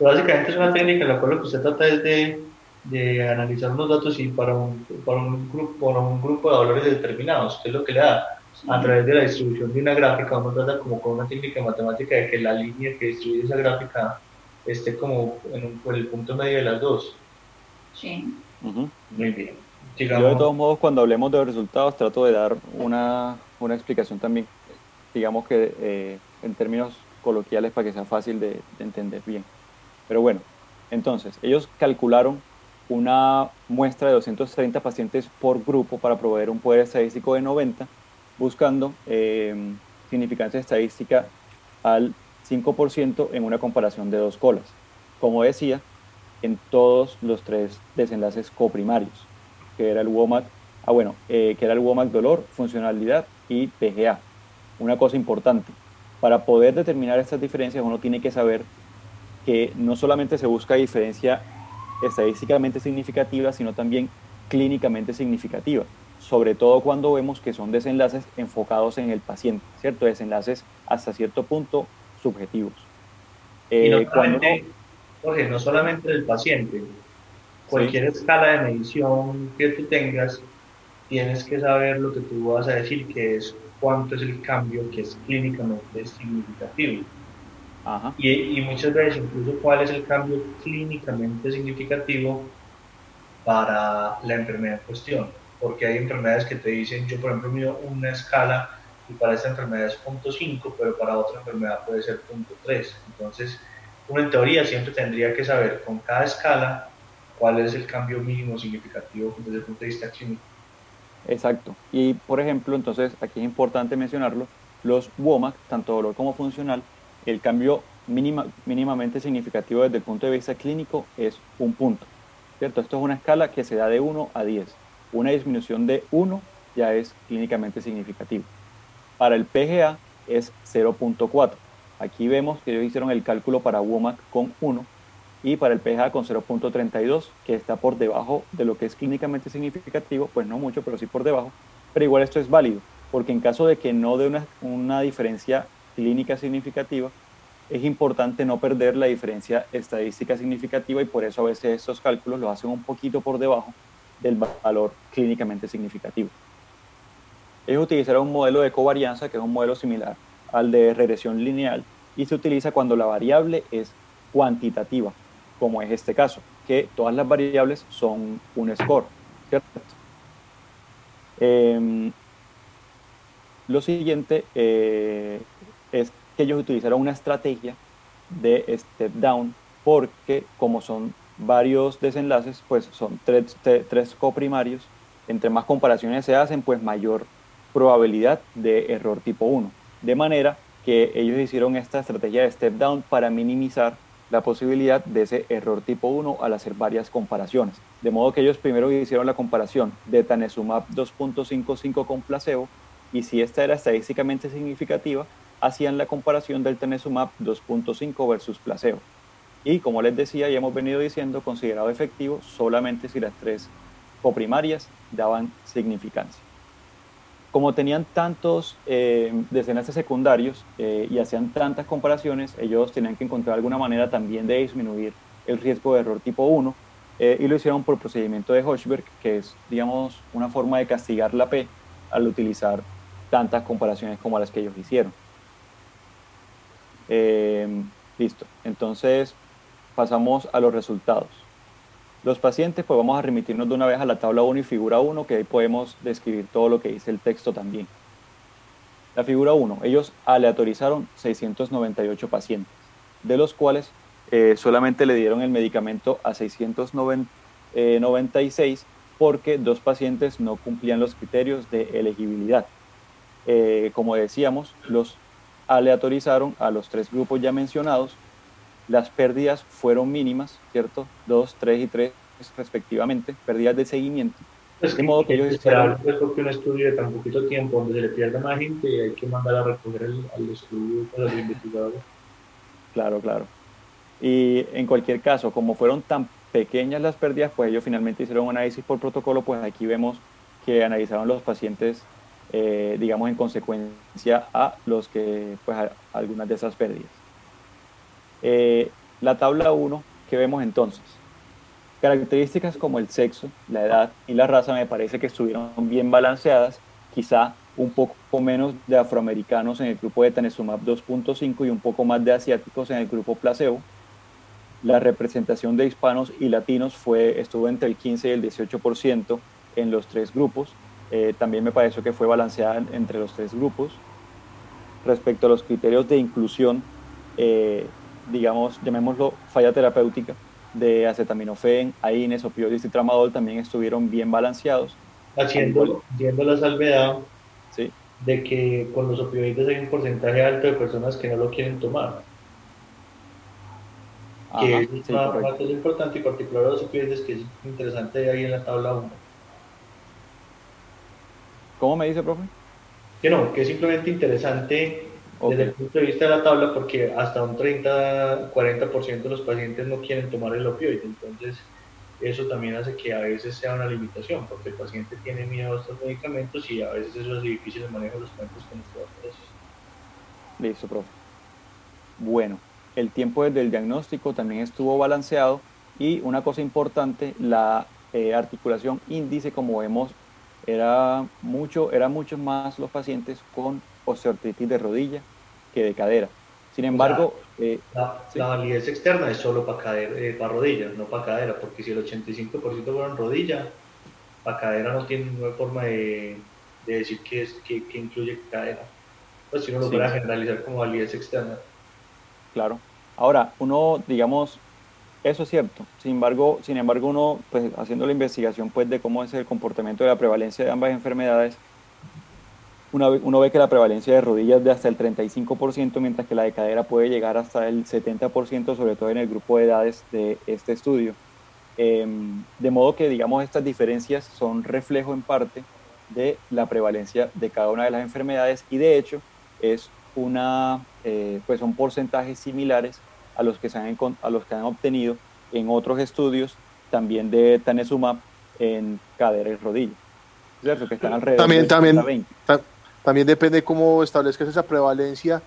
Básicamente es una técnica en la cual lo que usted trata es de, de analizar unos datos y para un, para, un grupo, para un grupo de valores determinados, que es lo que le da a través de la distribución de una gráfica, uno trata como con una técnica matemática de que la línea que distribuye esa gráfica esté como en un, por el punto medio de las dos. Sí. Muy bien. Yo de todos modos cuando hablemos de los resultados trato de dar una, una explicación también, digamos que eh, en términos coloquiales para que sea fácil de, de entender bien. Pero bueno, entonces, ellos calcularon una muestra de 230 pacientes por grupo para proveer un poder estadístico de 90, buscando eh, significancia estadística al 5% en una comparación de dos colas. Como decía, en todos los tres desenlaces coprimarios, que era el WOMAC, ah bueno, eh, que era el WOMAC dolor, funcionalidad y PGA. Una cosa importante, para poder determinar estas diferencias uno tiene que saber que no solamente se busca diferencia estadísticamente significativa, sino también clínicamente significativa, sobre todo cuando vemos que son desenlaces enfocados en el paciente, ¿cierto? Desenlaces hasta cierto punto subjetivos. y no, eh, solamente, Jorge, no solamente el paciente, cualquier escala de medición que tú tengas, tienes que saber lo que tú vas a decir, que es cuánto es el cambio que es clínicamente significativo. Y, muchas veces incluso cuál es el cambio clínicamente significativo para la enfermedad en cuestión. Porque hay enfermedades que te dicen, yo por ejemplo mido una escala y para esta enfermedad es 0.5, pero para otra enfermedad puede ser 0.3. Entonces, uno en teoría siempre tendría que saber con cada escala cuál es el cambio mínimo significativo desde el punto de vista clínico. Exacto. Y por ejemplo, entonces aquí es importante mencionarlo, los WOMAC, tanto dolor como funcional, el cambio mínima, mínimamente significativo desde el punto de vista clínico es un punto. ¿cierto? Esto es una escala que se da de 1 a 10. Una disminución de 1 ya es clínicamente significativo. Para el PGA es 0.4. Aquí vemos que ellos hicieron el cálculo para WOMAC con 1 y para el PGA con 0.32, que está por debajo de lo que es clínicamente significativo, pues no mucho, pero sí por debajo. Pero igual esto es válido, porque en caso de que no dé una, una diferencia clínica significativa, es importante no perder la diferencia estadística significativa y por eso a veces estos cálculos los hacen un poquito por debajo del valor clínicamente significativo. Ellos utilizaron un modelo de covarianza que es un modelo similar al de regresión lineal y se utiliza cuando la variable es cuantitativa, como es este caso, que todas las variables son un score. ¿cierto? Em, lo siguiente eh, es que ellos utilizaron una estrategia de step down porque como son varios desenlaces, pues son tres, tres coprimarios, entre más comparaciones se hacen, pues mayor probabilidad de error tipo 1. De manera que ellos hicieron esta estrategia de step down para minimizar la posibilidad de ese error tipo 1 al hacer varias comparaciones. De modo que ellos primero hicieron la comparación de Tanezumab 2.55 con placebo y si esta era estadísticamente significativa, hacían la comparación del Tanezumab 2.5 versus placebo. Y como les decía y hemos venido diciendo, considerado efectivo solamente si las tres coprimarias daban significancia como tenían tantos eh, desenlaces secundarios eh, y hacían tantas comparaciones, ellos tenían que encontrar alguna manera también de disminuir el riesgo de error tipo 1 eh, y lo hicieron por procedimiento de Hochberg, que es, digamos, una forma de castigar la P al utilizar tantas comparaciones como las que ellos hicieron. Listo, entonces pasamos a los resultados. Los pacientes, pues vamos a remitirnos de una vez a la tabla 1 y figura 1, que ahí podemos describir todo lo que dice el texto también. La figura 1, ellos aleatorizaron 698 pacientes, de los cuales eh, solamente le dieron el medicamento a 696 porque dos pacientes no cumplían los criterios de elegibilidad. Eh, como decíamos, los aleatorizaron a los tres grupos ya mencionados las pérdidas fueron mínimas, ¿cierto? Dos, tres y tres respectivamente, pérdidas de seguimiento. Es de modo que ellos hicieron... Pues porque un estudio de tan poquito tiempo, donde se le pierda más gente, hay que mandar a recoger el, al estudio para los investigadores. Claro, claro. Y en cualquier caso, como fueron tan pequeñas las pérdidas, pues ellos finalmente hicieron un análisis por protocolo, pues aquí vemos que analizaron los pacientes, eh, digamos, en consecuencia a los que, pues, algunas de esas pérdidas. Eh, la tabla 1 que vemos entonces. Características como el sexo, la edad y la raza me parece que estuvieron bien balanceadas, quizá un poco menos de afroamericanos en el grupo de Tanezumab 2.5 y un poco más de asiáticos en el grupo placebo. La representación de hispanos y latinos fue, estuvo entre el 15 y el 18% en los tres grupos. Eh, también me pareció que fue balanceada entre los tres grupos. Respecto a los criterios de inclusión, eh, digamos, llamémoslo falla terapéutica de acetaminofén, AINES, opioides y tramadol también estuvieron bien balanceados. Haciendo, haciendo la salvedad sí. de que con los opioides hay un porcentaje alto de personas que no lo quieren tomar. que es una, cosa importante y particular de los opioides que es interesante ahí en la tabla 1. ¿Cómo me dice, profe? Que no, que es simplemente interesante desde el punto de vista de la tabla, porque hasta un 30-40% de los pacientes no quieren tomar el opioide, entonces eso también hace que a veces sea una limitación, porque el paciente tiene miedo a estos medicamentos y a veces eso es difícil de manejar los cuentos con estos precios. Listo, profe. Bueno, el tiempo desde el diagnóstico también estuvo balanceado y una cosa importante, la eh, articulación índice, como vemos, era mucho, eran muchos más los pacientes con osteoartritis de rodilla que de cadera. Sin embargo, eh, la, validez externa es solo para, cadera, eh, para rodilla, no para cadera, porque si el 85% fueron rodilla, para cadera no tiene ninguna forma de, decir que, es, que, incluye cadera. Pues si uno lo puede generalizar como validez externa. Claro. Ahora, uno, digamos, eso es cierto. Sin embargo, sin embargo uno, pues haciendo la investigación pues, de cómo es el comportamiento de la prevalencia de ambas enfermedades, uno ve que la prevalencia de rodillas es de hasta el 35%, mientras que la de cadera puede llegar hasta el 70%, sobre todo en el grupo de edades de este estudio. Em, de modo que, digamos, estas diferencias son reflejo en parte de la prevalencia de cada una de las enfermedades y de hecho es una, eh, pues son porcentajes similares a los, que se han, a los que han obtenido en otros estudios también de Tanezumab en cadera y rodilla. ¿Cierto? Que están alrededor también, de también, 20. también depende cómo establezcas esa prevalencia,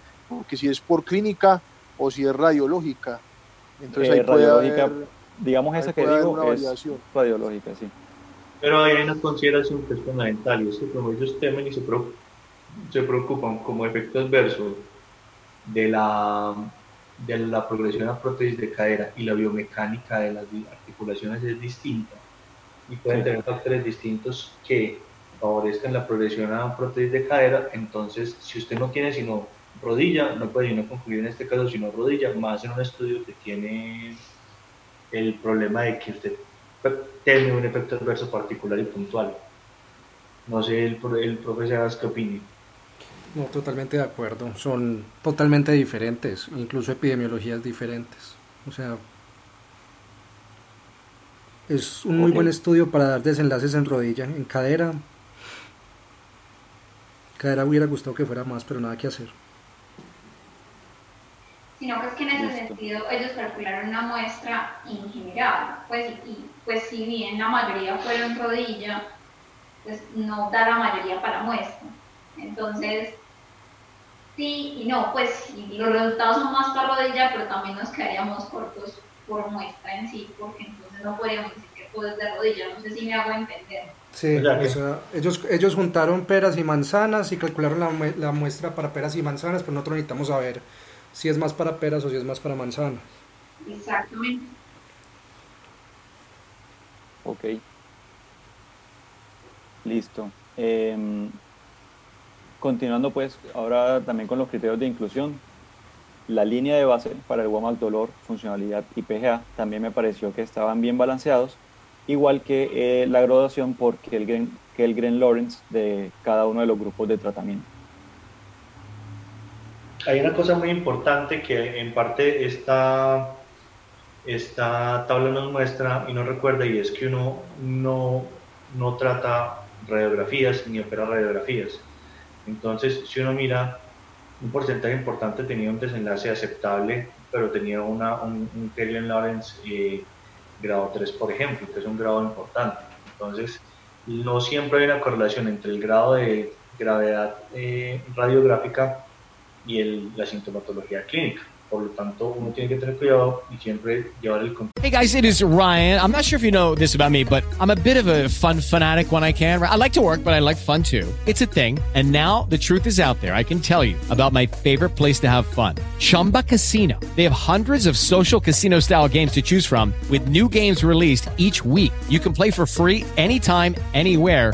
que si es por clínica o si es radiológica. Entonces Eh, ahí puede radiológica, haber, digamos ahí esa que puede digo una es variación. radiológica, sí. Pero hay una consideración que es fundamental y es que como ellos temen y se, pro- se preocupan como efecto adverso de la, de la progresión a prótesis de cadera y la biomecánica de las articulaciones es distinta y pueden tener factores distintos que favorezcan la progresión a prótesis de cadera, entonces si usted no tiene sino rodilla, no puede sino concluir en este caso sino rodilla, más en un estudio que tiene el problema de que usted tiene un efecto adverso particular y puntual. No sé el, pro- el profesor qué opine. No, totalmente de acuerdo. Son totalmente diferentes, incluso epidemiologías diferentes. O sea, es un muy buen estudio para dar desenlaces en rodilla, en cadera. Cadera hubiera gustado que fuera más, pero nada que hacer. sino pues que en ese Listo. sentido ellos calcularon una muestra en general, pues, y pues si bien la mayoría fueron rodilla, pues no da la mayoría para muestra. Entonces, sí y no, pues los resultados son más para rodilla, pero también nos quedaríamos cortos por muestra en sí, porque entonces no podríamos decir que todo es de rodilla, no sé si me hago entender. Sí, O sea ellos, ellos juntaron peras y manzanas y calcularon la, la muestra para peras y manzanas, pero nosotros necesitamos saber si es más para peras o si es más para manzanas. Exactamente. Ok. Listo. Em, continuando pues ahora también con los criterios de inclusión. La línea de base para el WOMAC dolor, funcionalidad y PGA también me pareció que estaban bien balanceados, igual que eh, la graduación por Kellgren, Kellgren Lawrence de cada uno de los grupos de tratamiento. Hay una cosa muy importante que en parte esta, esta tabla nos muestra y nos recuerda y es que uno no, no trata radiografías ni opera radiografías. Entonces, si uno mira, un porcentaje importante tenía un desenlace aceptable, pero tenía una, un, un Kellgren Lawrence eh, grado 3, por ejemplo, que es un grado importante. Entonces, no siempre hay una correlación entre el grado de gravedad eh, radiográfica y el- la sintomatología clínica. Por lo tanto, uno tiene que tener cuidado y siempre llevar el control. Hey guys, it is Ryan. I'm not sure if you know this about me, but I'm a bit of a fun fanatic when I can. I like to work, but I like fun too. It's a thing. And now the truth is out there. I can tell you about my favorite place to have fun Chumba Casino. They have hundreds of social casino style games to choose from, with new games released each week. You can play for free anytime, anywhere.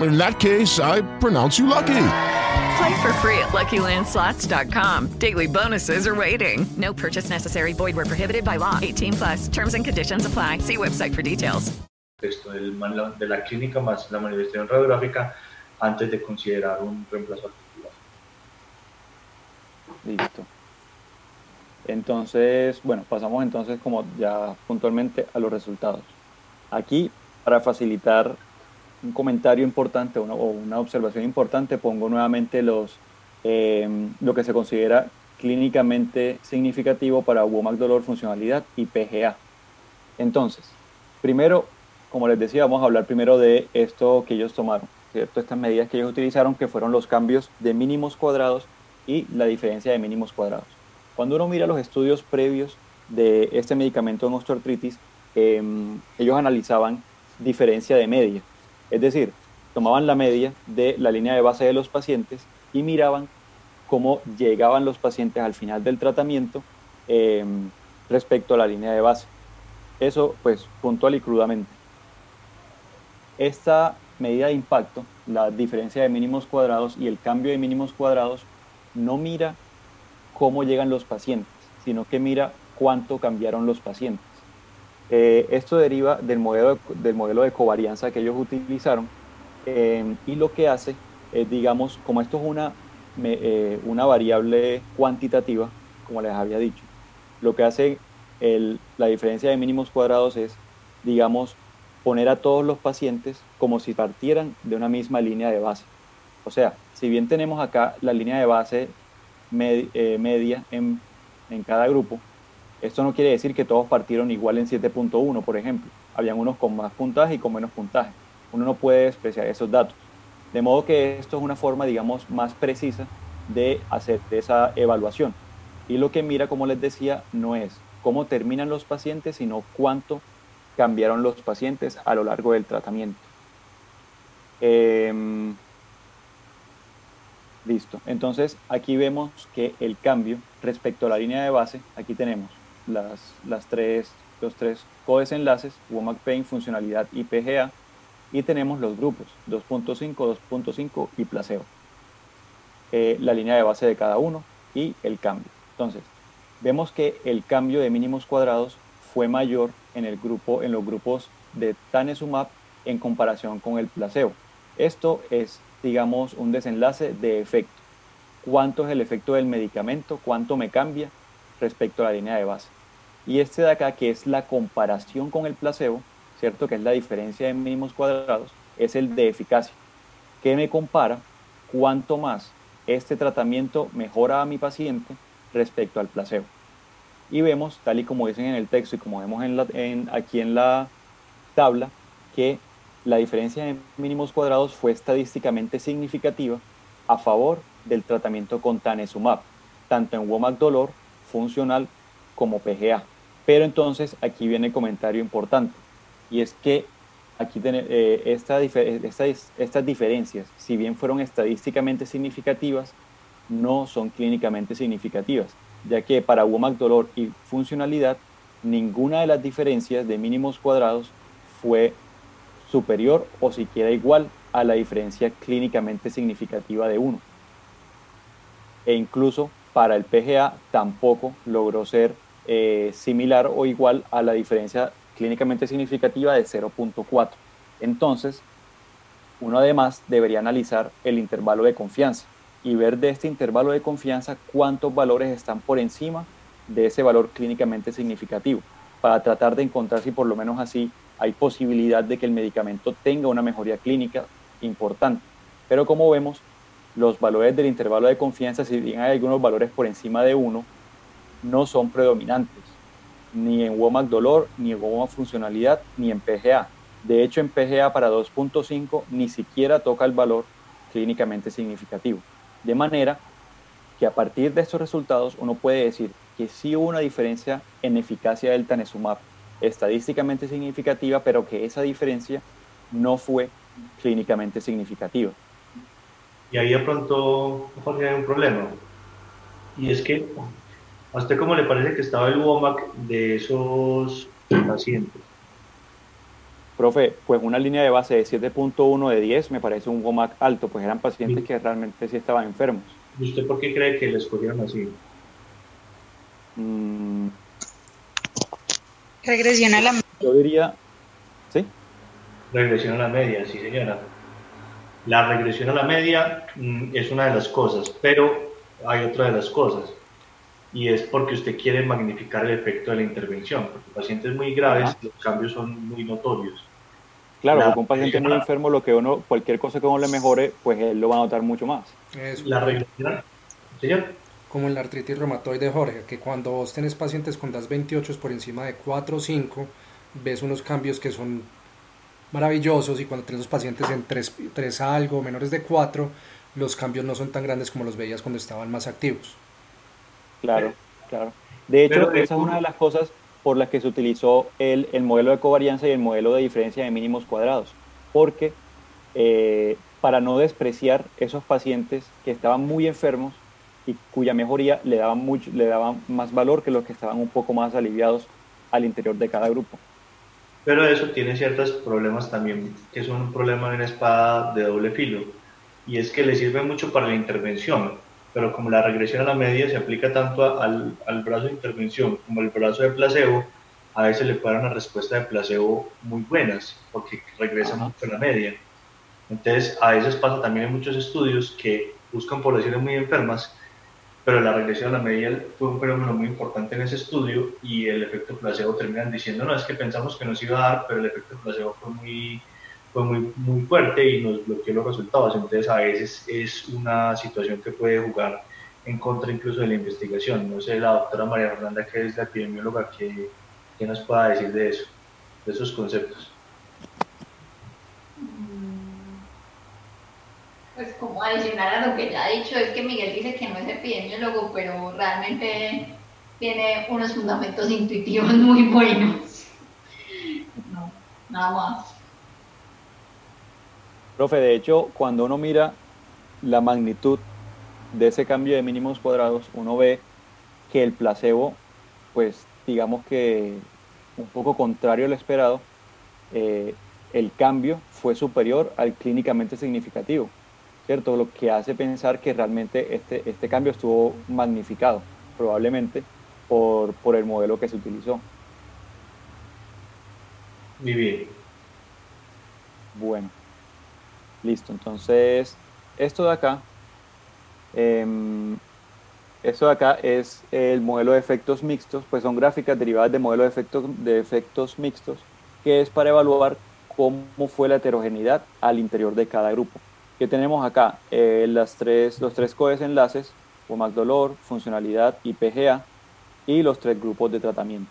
In that case, I pronounce you lucky. Play for free at LuckyLandSlots.com. Daily bonuses are waiting. No purchase necessary. Void where prohibited by law. 18 plus. Terms and conditions apply. See website for details. Esto del de la clínica más la manifestación radiográfica antes de considerar un reemplazo articular. Listo. Entonces, bueno, pasamos entonces como ya puntualmente a los resultados. Aquí, para facilitar un comentario importante o una observación importante, pongo nuevamente los, eh, lo que se considera clínicamente significativo para WOMAC dolor, funcionalidad y PGA. Entonces, primero, como les decía, vamos a hablar primero de esto que ellos tomaron, ¿cierto? Estas medidas que ellos utilizaron, que fueron los cambios de mínimos cuadrados y la diferencia de mínimos cuadrados. Cuando uno mira los estudios previos de este medicamento en osteoartritis, em, ellos analizaban diferencia de media. Es decir, tomaban la media de la línea de base de los pacientes y miraban cómo llegaban los pacientes al final del tratamiento eh, respecto a la línea de base. Eso, pues, puntual y crudamente. Esta medida de impacto, la diferencia de mínimos cuadrados y el cambio de mínimos cuadrados, no mira cómo llegan los pacientes, sino que mira cuánto cambiaron los pacientes. Eh, esto deriva del modelo, de, del modelo de covarianza que ellos utilizaron eh, y lo que hace es, digamos, como esto es una, me, eh, una variable cuantitativa, como les había dicho, lo que hace el, la diferencia de mínimos cuadrados es, digamos, poner a todos los pacientes como si partieran de una misma línea de base. O sea, si bien tenemos acá la línea de base med, eh, media en, en cada grupo, esto no quiere decir que todos partieron igual en 7.1, por ejemplo. Habían unos con más puntaje y con menos puntaje. Uno no puede despreciar esos datos. De modo que esto es una forma, digamos, más precisa de hacer esa evaluación. Y lo que mira, como les decía, no es cómo terminan los pacientes, sino cuánto cambiaron los pacientes a lo largo del tratamiento. Eh, listo. Entonces, aquí vemos que el cambio respecto a la línea de base, aquí tenemos las, las tres, los tres codesenlaces, WOMAC Pain, funcionalidad y PGA, y tenemos los grupos 2.5, 2.5 y placebo. Eh, la línea de base de cada uno y el cambio. Entonces, vemos que el cambio de mínimos cuadrados fue mayor en, el grupo, en los grupos de Tanesumab en comparación con el placebo. Esto es, digamos, un desenlace de efecto. ¿Cuánto es el efecto del medicamento? ¿Cuánto me cambia respecto a la línea de base? Y este de acá, que es la comparación con el placebo, ¿cierto? Que es la diferencia de mínimos cuadrados, es el de eficacia. que me compara? ¿Cuánto más este tratamiento mejora a mi paciente respecto al placebo? y vemos, tal y como dicen en el texto y como vemos en la, en, aquí en la tabla, que la diferencia de mínimos cuadrados fue estadísticamente significativa a favor del tratamiento con tanesumab, tanto en WOMAC dolor, funcional como PGA. Pero entonces aquí viene el comentario importante, y es que aquí eh, esta, esta, estas diferencias, si bien fueron estadísticamente significativas, no son clínicamente significativas ya que para WOMAC dolor y funcionalidad, ninguna de las diferencias de mínimos cuadrados fue superior o siquiera igual a la diferencia clínicamente significativa de 1. E incluso para el PGA tampoco logró ser eh, similar o igual a la diferencia clínicamente significativa de 0.4. Entonces, uno además debería analizar el intervalo de confianza y ver de este intervalo de confianza cuántos valores están por encima de ese valor clínicamente significativo, para tratar de encontrar si por lo menos así hay posibilidad de que el medicamento tenga una mejoría clínica importante. Pero como vemos, los valores del intervalo de confianza, si bien hay algunos valores por encima de 1, no son predominantes, ni en WOMAC dolor, ni en WOMAC funcionalidad, ni en PGA. De hecho, en PGA para 2.5 ni siquiera toca el valor clínicamente significativo. De manera que a partir de estos resultados uno puede decir que sí hubo una diferencia en eficacia del tanesumab estadísticamente significativa, pero que esa diferencia no fue clínicamente significativa. Y ahí de pronto, Jorge, hay un problema. Y es que, ¿a usted cómo le parece que estaba el WOMAC de esos pacientes? Profe, pues una línea de base de 7.1 de 10 me parece un WOMAC alto, pues eran pacientes sí. que realmente sí estaban enfermos. ¿Y usted por qué cree que les escogieron así? Mm, Regresión a la yo diría, ¿sí? Regresión a la media, sí señora. La regresión a la media mm, es una de las cosas, pero hay otra de las cosas. Y es porque usted quiere magnificar el efecto de la intervención. Porque pacientes muy graves, Ajá. los cambios son muy notorios. Claro, La porque un paciente muy enfermo, lo que uno, cualquier cosa que uno le mejore, pues él lo va a notar mucho más. Es La regresión, señor. como en la artritis reumatoide, Jorge, que cuando vos tenés pacientes con DAS 28 por encima de 4 o 5, ves unos cambios que son maravillosos y cuando tenés los pacientes en 3, 3 algo, menores de 4, los cambios no son tan grandes como los veías cuando estaban más activos. Claro, claro. De hecho, de- esa es una de las cosas por las que se utilizó el, el modelo de covarianza y el modelo de diferencia de mínimos cuadrados. Porque eh, para no despreciar esos pacientes que estaban muy enfermos, y cuya mejoría le daba, mucho, le daba más valor que los que estaban un poco más aliviados al interior de cada grupo. Pero eso tiene ciertos problemas también, que son un problema de una espada de doble filo, y es que le sirve mucho para la intervención, pero como la regresión a la media se aplica tanto al, al brazo de intervención como al brazo de placebo, a veces le puede dar una respuesta de placebo muy buenas, porque regresa mucho a la media. Entonces, a veces pasa también en muchos estudios que buscan poblaciones muy enfermas, pero la regresión a la media fue un fenómeno muy importante en ese estudio y el efecto placebo terminan diciendo, no, es que pensamos que nos iba a dar, pero el efecto placebo fue muy, fue muy, muy fuerte y nos bloqueó los resultados. Entonces, a veces es una situación que puede jugar en contra incluso de la investigación. No sé, la doctora María Fernanda, que es la epidemióloga, que ¿Qué nos pueda decir de eso, de esos conceptos? Pues como adicionar a lo que ya ha dicho, es que Miguel dice que no es epidemiólogo, pero realmente tiene unos fundamentos intuitivos muy buenos. No, nada más. Profe, de hecho, cuando uno mira la magnitud de ese cambio de mínimos cuadrados, uno ve que el placebo, pues digamos que un poco contrario al esperado, eh, el cambio fue superior al clínicamente significativo, ¿cierto? Lo que hace pensar que realmente este, este cambio estuvo magnificado, probablemente por, por el modelo que se utilizó. Muy bien. Bueno, listo. Entonces, esto de acá em, esto de acá es el modelo de efectos mixtos, pues son gráficas derivadas del modelo de efectos, de efectos mixtos, que es para evaluar cómo fue la heterogeneidad al interior de cada grupo. Que tenemos acá eh, las tres, los tres codesenlaces, WOMAC dolor, funcionalidad y PGA, y los tres grupos de tratamiento.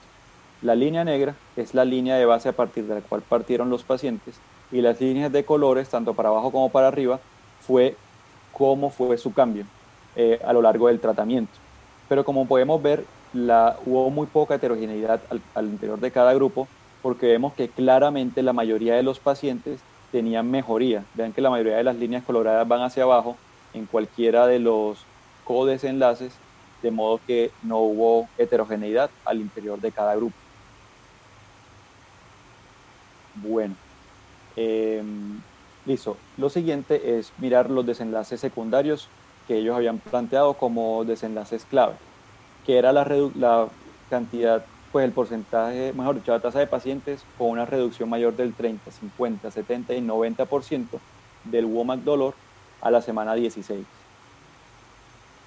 La línea negra es la línea de base a partir de la cual partieron los pacientes y las líneas de colores, tanto para abajo como para arriba, fue cómo fue su cambio. Eh, a lo largo del tratamiento. Pero como podemos ver, la, hubo muy poca heterogeneidad al, interior de cada grupo porque vemos que claramente la mayoría de los pacientes tenían mejoría. Vean que la mayoría de las líneas coloradas van hacia abajo en cualquiera de los codesenlaces, de modo que no hubo heterogeneidad al interior de cada grupo. Bueno, em, listo. Lo siguiente es mirar los desenlaces secundarios que ellos habían planteado como desenlaces clave, que era la, la cantidad, pues el porcentaje, mejor dicho, la tasa de pacientes con una reducción mayor del 30, 50, 70 y 90% del WOMAC dolor a la semana 16.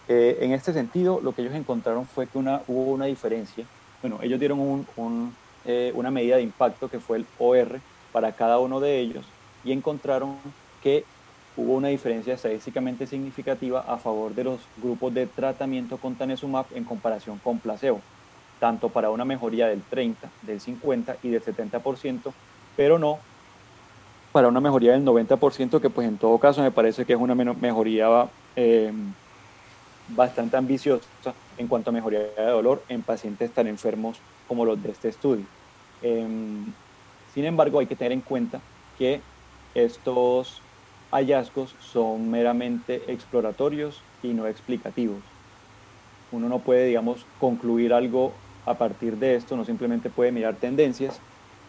Eh, en este sentido, lo que ellos encontraron fue que una, hubo una diferencia. Bueno, ellos dieron un, eh, una medida de impacto que fue el OR para cada uno de ellos y encontraron que hubo una diferencia estadísticamente significativa a favor de los grupos de tratamiento con tanezumab en comparación con placebo, tanto para una mejoría del 30, del 50 y del 70%, pero no para una mejoría del 90%, que pues en todo caso me parece que es una mejoría eh, bastante ambiciosa en cuanto a mejoría de dolor en pacientes tan enfermos como los de este estudio. Em, sin embargo, hay que tener en cuenta que estos hallazgos son meramente exploratorios y no explicativos. Uno no puede, digamos, concluir algo a partir de esto, no simplemente puede mirar tendencias,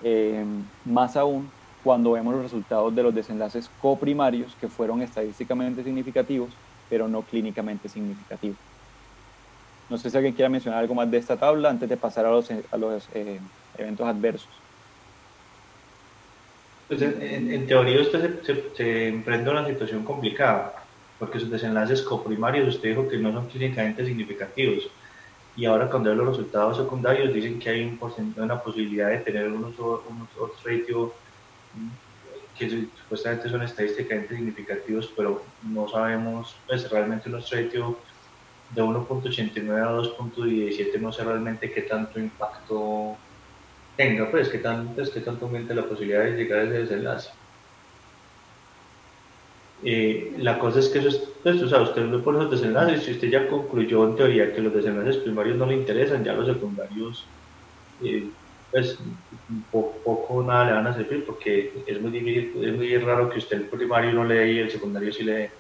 eh, más aún cuando vemos los resultados de los desenlaces coprimarios que fueron estadísticamente significativos, pero no clínicamente significativos. No sé si alguien quiera mencionar algo más de esta tabla antes de pasar a los, eh, eventos adversos. Pues en, teoría usted se, se, emprende una situación complicada, porque sus desenlaces coprimarios usted dijo que no son clínicamente significativos. Y ahora cuando ve los resultados secundarios dicen que hay un porcentaje, una posibilidad de tener unos, unos otros ratios que supuestamente son estadísticamente significativos, pero no sabemos, pues realmente unos ratios de 1.89 a 2.17 no sé realmente qué tanto impacto tenga, pues, que, tan, pues, que tanto aumente la posibilidad de llegar a ese desenlace. Eh, la cosa es que eso es, pues, o sea, usted no pone los desenlaces, si usted ya concluyó en teoría que los desenlaces primarios no le interesan, ya los secundarios, eh, pues poco, poco, nada le van a servir porque es muy difícil, es muy raro que usted el primario no le dé y el secundario sí le dé.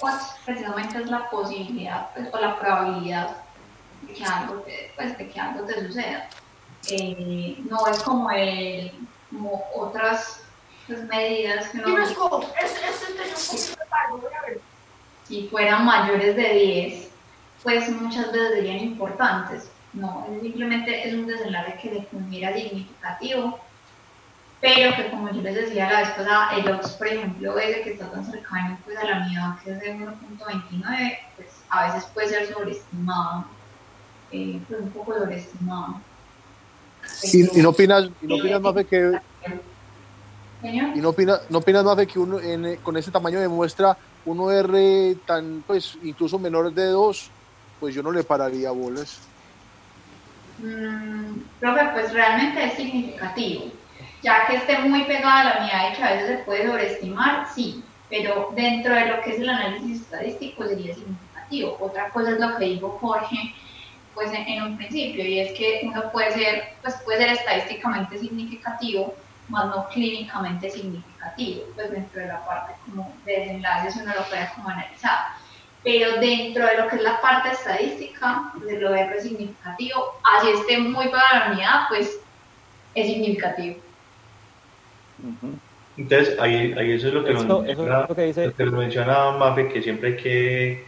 pues, precisamente es la posibilidad pues, o la probabilidad de que algo te, pues, de que algo te suceda. Eh, no es como, el, como otras pues, medidas que no, si fueran mayores de 10, pues muchas veces serían importantes. No, simplemente es un desenlace que le considera significativo, pero que como yo les decía la vez pasada, el OX, por ejemplo, ese que está tan cercano pues, a la unidad que es de 1.29, pues a veces puede ser sobreestimado, eh, pues un poco sobreestimado. ¿Y, y no opinas, y no opinas más de que... ¿Y no opinas, no opinas más de que uno en, con ese tamaño de muestra, uno R tan, pues, incluso menor de 2, pues yo no le pararía bolas? Mm, profe, pues realmente es significativo. Ya que esté muy pegada a la unidad y que a veces se puede sobreestimar, sí, pero dentro de lo que es el análisis estadístico sería significativo. Otra cosa es lo que dijo Jorge, pues en, en un principio, y es que uno puede ser, pues puede ser estadísticamente significativo, más no clínicamente significativo, pues dentro de la parte como de desenlaces uno lo puede como analizar pero dentro de lo que es la parte estadística, de lo R significativo, así esté muy para la unidad, pues es significativo. Entonces, ahí, ahí eso es lo que, nos, eso es menciona, lo que dice- lo que nos menciona Mafe, que siempre hay que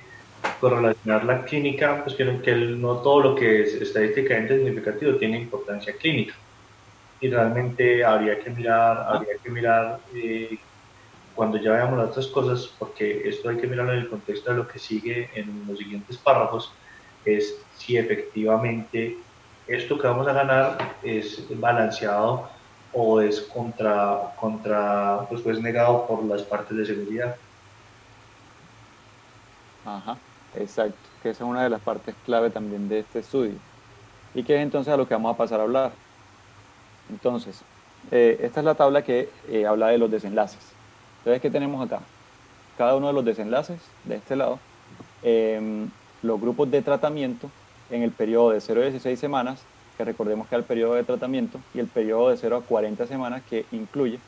correlacionar la clínica, pues que, que no todo lo que es estadísticamente significativo tiene importancia clínica. Y realmente habría que mirar, habría que mirar eh, cuando ya veamos las otras cosas, porque esto hay que mirarlo en el contexto de lo que sigue en los siguientes párrafos, es si efectivamente esto que vamos a ganar es balanceado o es contra, contra pues, pues negado por las partes de seguridad. Ajá, exacto, que esa es una de las partes clave también de este estudio. Y que es entonces a lo que vamos a pasar a hablar. Entonces, eh, esta es la tabla que eh, habla de los desenlaces. Entonces, ¿qué tenemos acá? Cada uno de los desenlaces de este lado, em, los grupos de tratamiento en el periodo de 0 a 16 semanas, que recordemos que es el periodo de tratamiento, y el periodo de 0 a 40 semanas, que incluye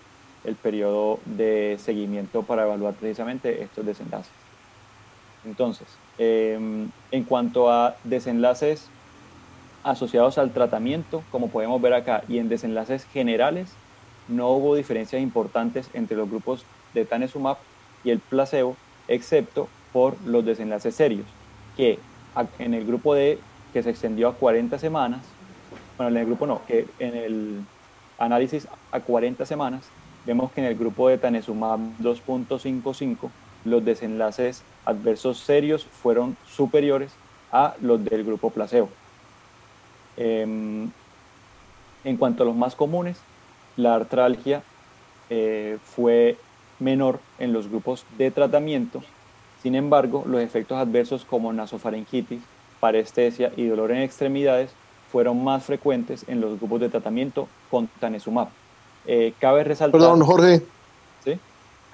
el periodo de seguimiento para evaluar precisamente estos desenlaces. Entonces, em, en cuanto a desenlaces asociados al tratamiento, como podemos ver acá, y en desenlaces generales, no hubo diferencias importantes entre los grupos de Tanezumab y el placebo, excepto por los desenlaces serios, que en el grupo de que se extendió a 40 semanas, bueno, en el grupo no, que en el análisis a 40 semanas, vemos que en el grupo de Tanezumab 2.55 los desenlaces adversos serios fueron superiores a los del grupo placebo. Em, en cuanto a los más comunes, la artralgia eh, fue menor en los grupos de tratamiento. Sin embargo, los efectos adversos como nasofaringitis, parestesia y dolor en extremidades fueron más frecuentes en los grupos de tratamiento con tanezumab. Eh, cabe resaltar... Perdón, Jorge. ¿Sí?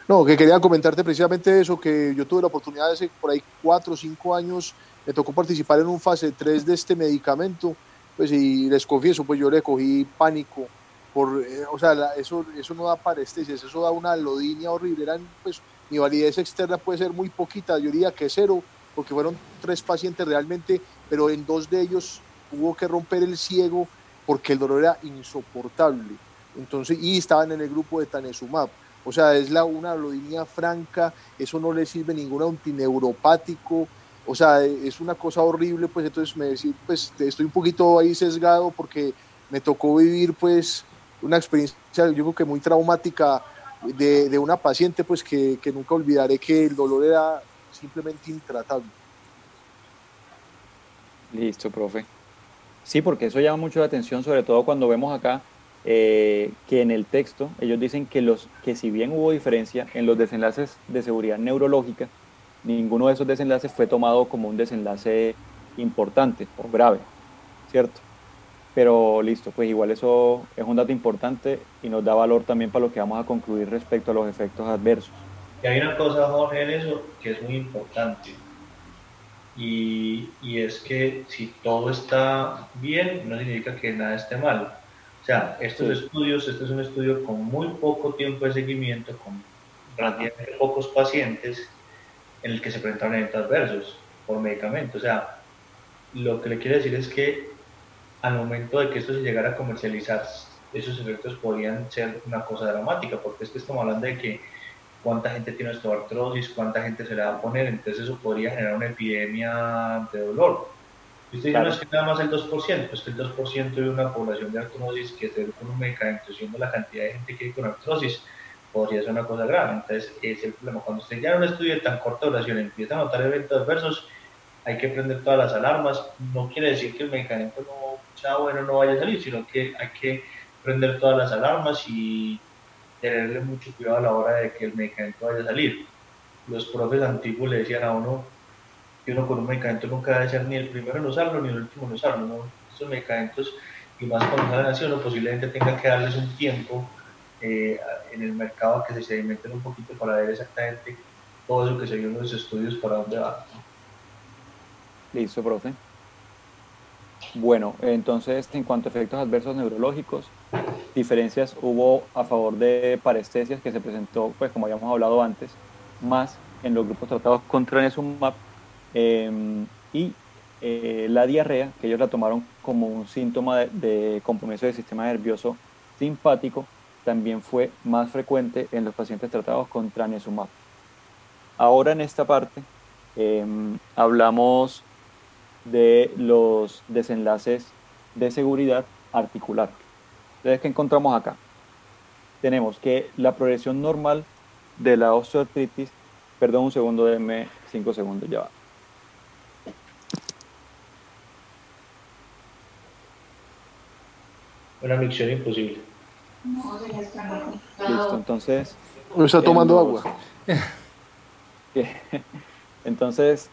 No, que quería comentarte precisamente eso, que yo tuve la oportunidad hace por ahí cuatro o cinco años, me tocó participar en un fase 3 de este medicamento, pues y les confieso, pues yo le cogí pánico, por, eh, o sea, la- eso, eso no da parestesias, eso da una lodinia horrible, eran, pues mi validez externa puede ser muy poquita, yo diría que cero, porque fueron tres pacientes realmente, pero en dos de ellos hubo que romper el ciego porque el dolor era insoportable. Entonces, y estaban en el grupo de Tanezumab. O sea, es la, una lodinia franca, eso no le sirve ningún antineuropático, o sea, es una cosa horrible, pues entonces me decir, pues estoy un poquito ahí sesgado porque me tocó vivir pues una experiencia, yo creo que muy traumática de, de una paciente, pues que, que nunca olvidaré que el dolor era simplemente intratable. Listo, profe. Sí, porque eso llama mucho la atención, sobre todo cuando vemos acá eh, que en el texto ellos dicen que, los, que si bien hubo diferencia en los desenlaces de seguridad neurológica, ninguno de esos desenlaces fue tomado como un desenlace importante o grave, ¿cierto? Pero listo, pues igual eso es un dato importante y nos da valor también para lo que vamos a concluir respecto a los efectos adversos. Y hay una cosa, Jorge, en eso que es muy importante. Y, y es que si todo está bien, no significa que nada esté mal. O sea, estos Sí. estudios, este es un estudio con muy poco tiempo de seguimiento, con relativamente pocos pacientes, en el que se presentaron eventos adversos por medicamento. O sea, lo que le quiero decir es que al momento de que esto se llegara a comercializar, esos efectos podían ser una cosa dramática, porque es que estamos hablando de que cuánta gente tiene osteoartrosis, cuánta gente se le va a poner, entonces eso podría generar una epidemia de dolor. Y usted dice, no es que nada más el 2%, pues que el 2% de una población de artrosis que se ve con un medicamento, siendo la cantidad de gente que hay con artrosis, podría ser una cosa grave. Entonces, es el problema. Cuando usted ya en un estudio de tan corta duración empieza a notar eventos adversos, hay que prender todas las alarmas. No quiere decir que el medicamento no sea bueno, no vaya a salir, sino que hay que prender todas las alarmas y tenerle mucho cuidado a la hora de que el medicamento vaya a salir. Los profes antiguos le decían a uno que uno con un medicamento nunca debe ser ni el primero en usarlo ni el último en usarlo. ¿no? Estos medicamentos, y más cuando salen así, uno posiblemente tenga que darles un tiempo eh, en el mercado que se sedimenten un poquito para ver exactamente todo eso que se vio en los estudios para dónde va. Listo, profe. Bueno, entonces en cuanto a efectos adversos neurológicos, diferencias hubo a favor de parestesias que se presentó, pues como habíamos hablado antes, más en los grupos tratados con tranezumab eh, y eh, la diarrea, que ellos la tomaron como un síntoma de compromiso del sistema nervioso simpático, también fue más frecuente en los pacientes tratados con tranezumab. Ahora en esta parte eh, hablamos de los desenlaces de seguridad articular. Entonces, ¿qué encontramos acá? Tenemos que la progresión normal de la osteoartritis, perdón un segundo, denme cinco segundos, ya va. Una micción imposible. Listo, entonces... No está tomando agua. Entonces,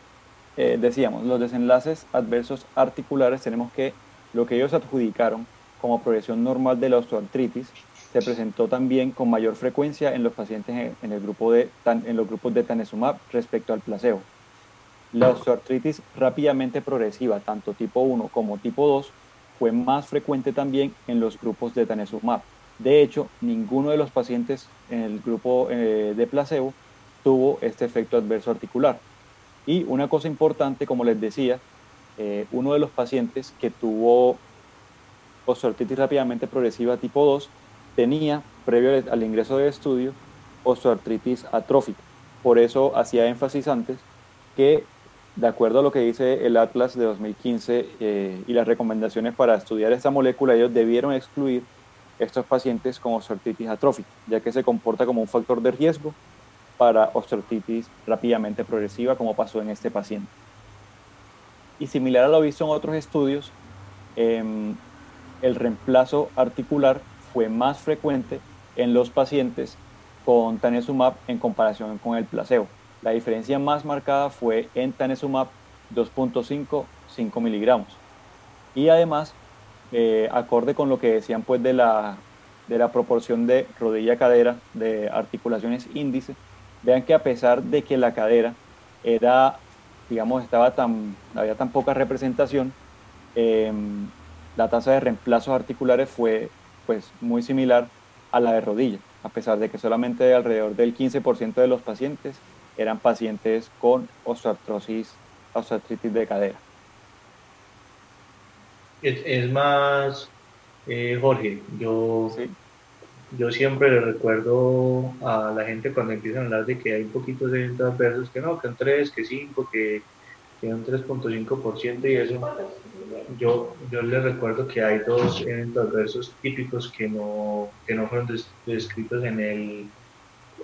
eh, decíamos, los desenlaces adversos articulares tenemos que lo que ellos adjudicaron como progresión normal de la osteoartritis se presentó también con mayor frecuencia en los pacientes en, en el grupo de, tan, en los grupos de tanezumab respecto al placebo. La osteoartritis rápidamente progresiva, tanto tipo 1 como tipo 2, fue más frecuente también en los grupos de tanezumab. De hecho, ninguno de los pacientes en el grupo eh, de placebo tuvo este efecto adverso articular. Y una cosa importante, como les decía, eh, uno de los pacientes que tuvo osteoartritis rápidamente progresiva tipo 2 tenía, previo al ingreso del estudio, osteoartritis atrófica. Por eso hacía énfasis antes que, de acuerdo a lo que dice el Atlas de 2015 eh, y las recomendaciones para estudiar esta molécula, ellos debieron excluir estos pacientes con osteoartritis atrófica, ya que se comporta como un factor de riesgo para osteoartritis rápidamente progresiva, como pasó en este paciente. Y similar a lo visto en otros estudios, eh, el reemplazo articular fue más frecuente en los pacientes con tanezumab en comparación con el placebo. La diferencia más marcada fue en tanezumab 2.5, 5 miligramos. Y además, eh, acorde con lo que decían pues de la, de la proporción de rodilla-cadera de articulaciones índice, vean que a pesar de que la cadera era, digamos, estaba tan, había tan poca representación, eh, la tasa de reemplazos articulares fue pues muy similar a la de rodilla, a pesar de que solamente alrededor del 15% de los pacientes eran pacientes con osteoartrosis, osteoartritis de cadera. Es, es más, eh, Jorge, yo, sí. yo siempre le recuerdo a la gente cuando empiezan a hablar de que hay un poquito de eventos adversos, que no, que un 3, que 5, que, que un 3.5% y eso. Yo, yo les recuerdo que hay dos eventos adversos típicos que no, que no fueron des, descritos en, el,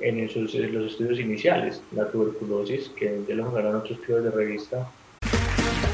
en, esos, en los estudios iniciales. La tuberculosis, que ya lo jugaron otros estudios de revista.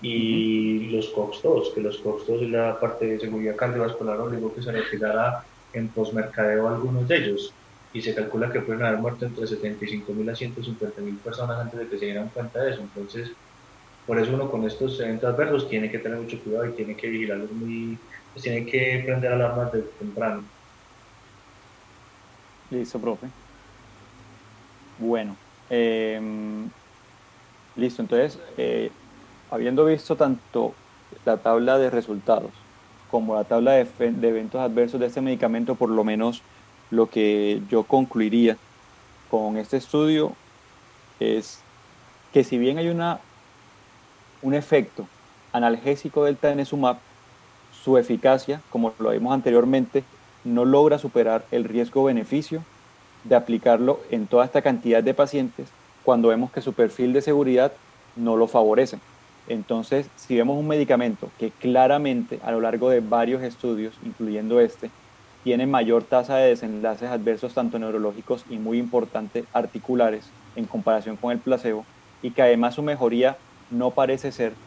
Y los COX-2, que los COX-2 es la parte de seguridad cardiovascular obligó que se retirara en posmercadeo algunos de ellos y se calcula que pueden haber muerto entre 75 mil a 150 mil personas antes de que se dieran cuenta de eso. Entonces, por eso uno con estos eventos adversos tiene que tener mucho cuidado y tiene que vigilarlos muy, pues tiene que prender alarmas de temprano. Listo, profe. Bueno, em, listo. Entonces, eh, habiendo visto tanto la tabla de resultados como la tabla de, eventos adversos de este medicamento, por lo menos lo que yo concluiría con este estudio es que si bien hay una, un efecto analgésico del tanesumab, su eficacia, como lo vimos anteriormente, no logra superar el riesgo-beneficio de aplicarlo en toda esta cantidad de pacientes cuando vemos que su perfil de seguridad no lo favorece. Entonces, si vemos un medicamento que claramente a lo largo de varios estudios, incluyendo este, tiene mayor tasa de desenlaces adversos tanto neurológicos y muy importante articulares en comparación con el placebo y que además su mejoría no parece ser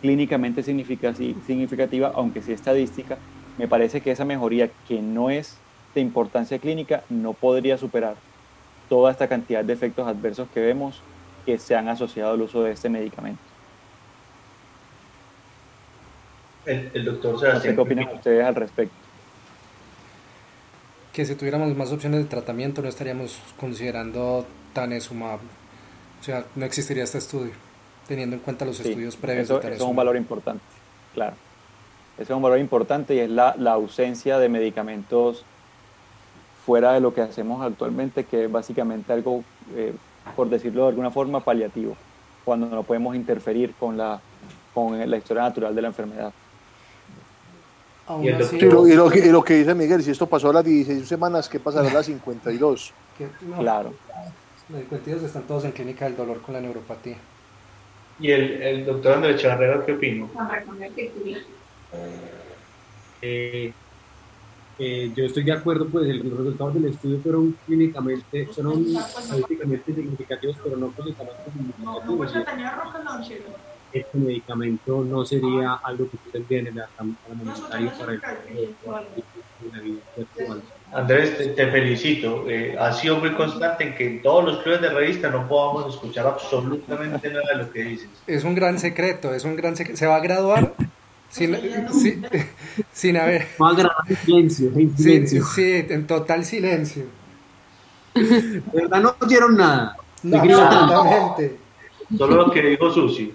clínicamente significa- significativa, aunque sí estadística, me parece que esa mejoría que no es de importancia clínica no podría superar toda esta cantidad de efectos adversos que vemos que se han asociado al uso de este medicamento. El, el doctor No sé Sebastián qué opinan ustedes al respecto. Que si tuviéramos más opciones de tratamiento no estaríamos considerando tanesumab. O sea, no existiría este estudio, teniendo en cuenta los Sí, estudios previos eso, de eso es un valor importante, claro. Ese es un valor importante y es la, la ausencia de medicamentos fuera de lo que hacemos actualmente, que es básicamente algo, eh, por decirlo de alguna forma, paliativo, cuando no podemos interferir con la, con la historia natural de la enfermedad. Aún así- Sí, lo- y, lo, que- y lo que dice Miguel, si esto pasó a las 16 semanas, ¿qué pasará a las 52? que- no, Claro. Los discutidos están todos en clínica del dolor con la neuropatía. y el, el doctor Andrés Charrera, ¿qué reconvertibilidad. Eh, eh, yo estoy de acuerdo, pues el- los resultados del estudio fueron clínicamente, fueron estadísticamente significativos, pero no clínicamente significativos. Este medicamento no sería algo que en el armamentario para el de la vida. Andrés, te, te felicito. Eh, has sido muy constante en que en todos los clubes de revista no podamos escuchar absolutamente nada de lo que dices. Es un gran secreto, es un gran secreto. Se va a graduar sin, sin, sin haber... Va a grabar en silencio, en silencio. sí, en total silencio. De verdad no oyeron nada. No. Solo lo que dijo Susi.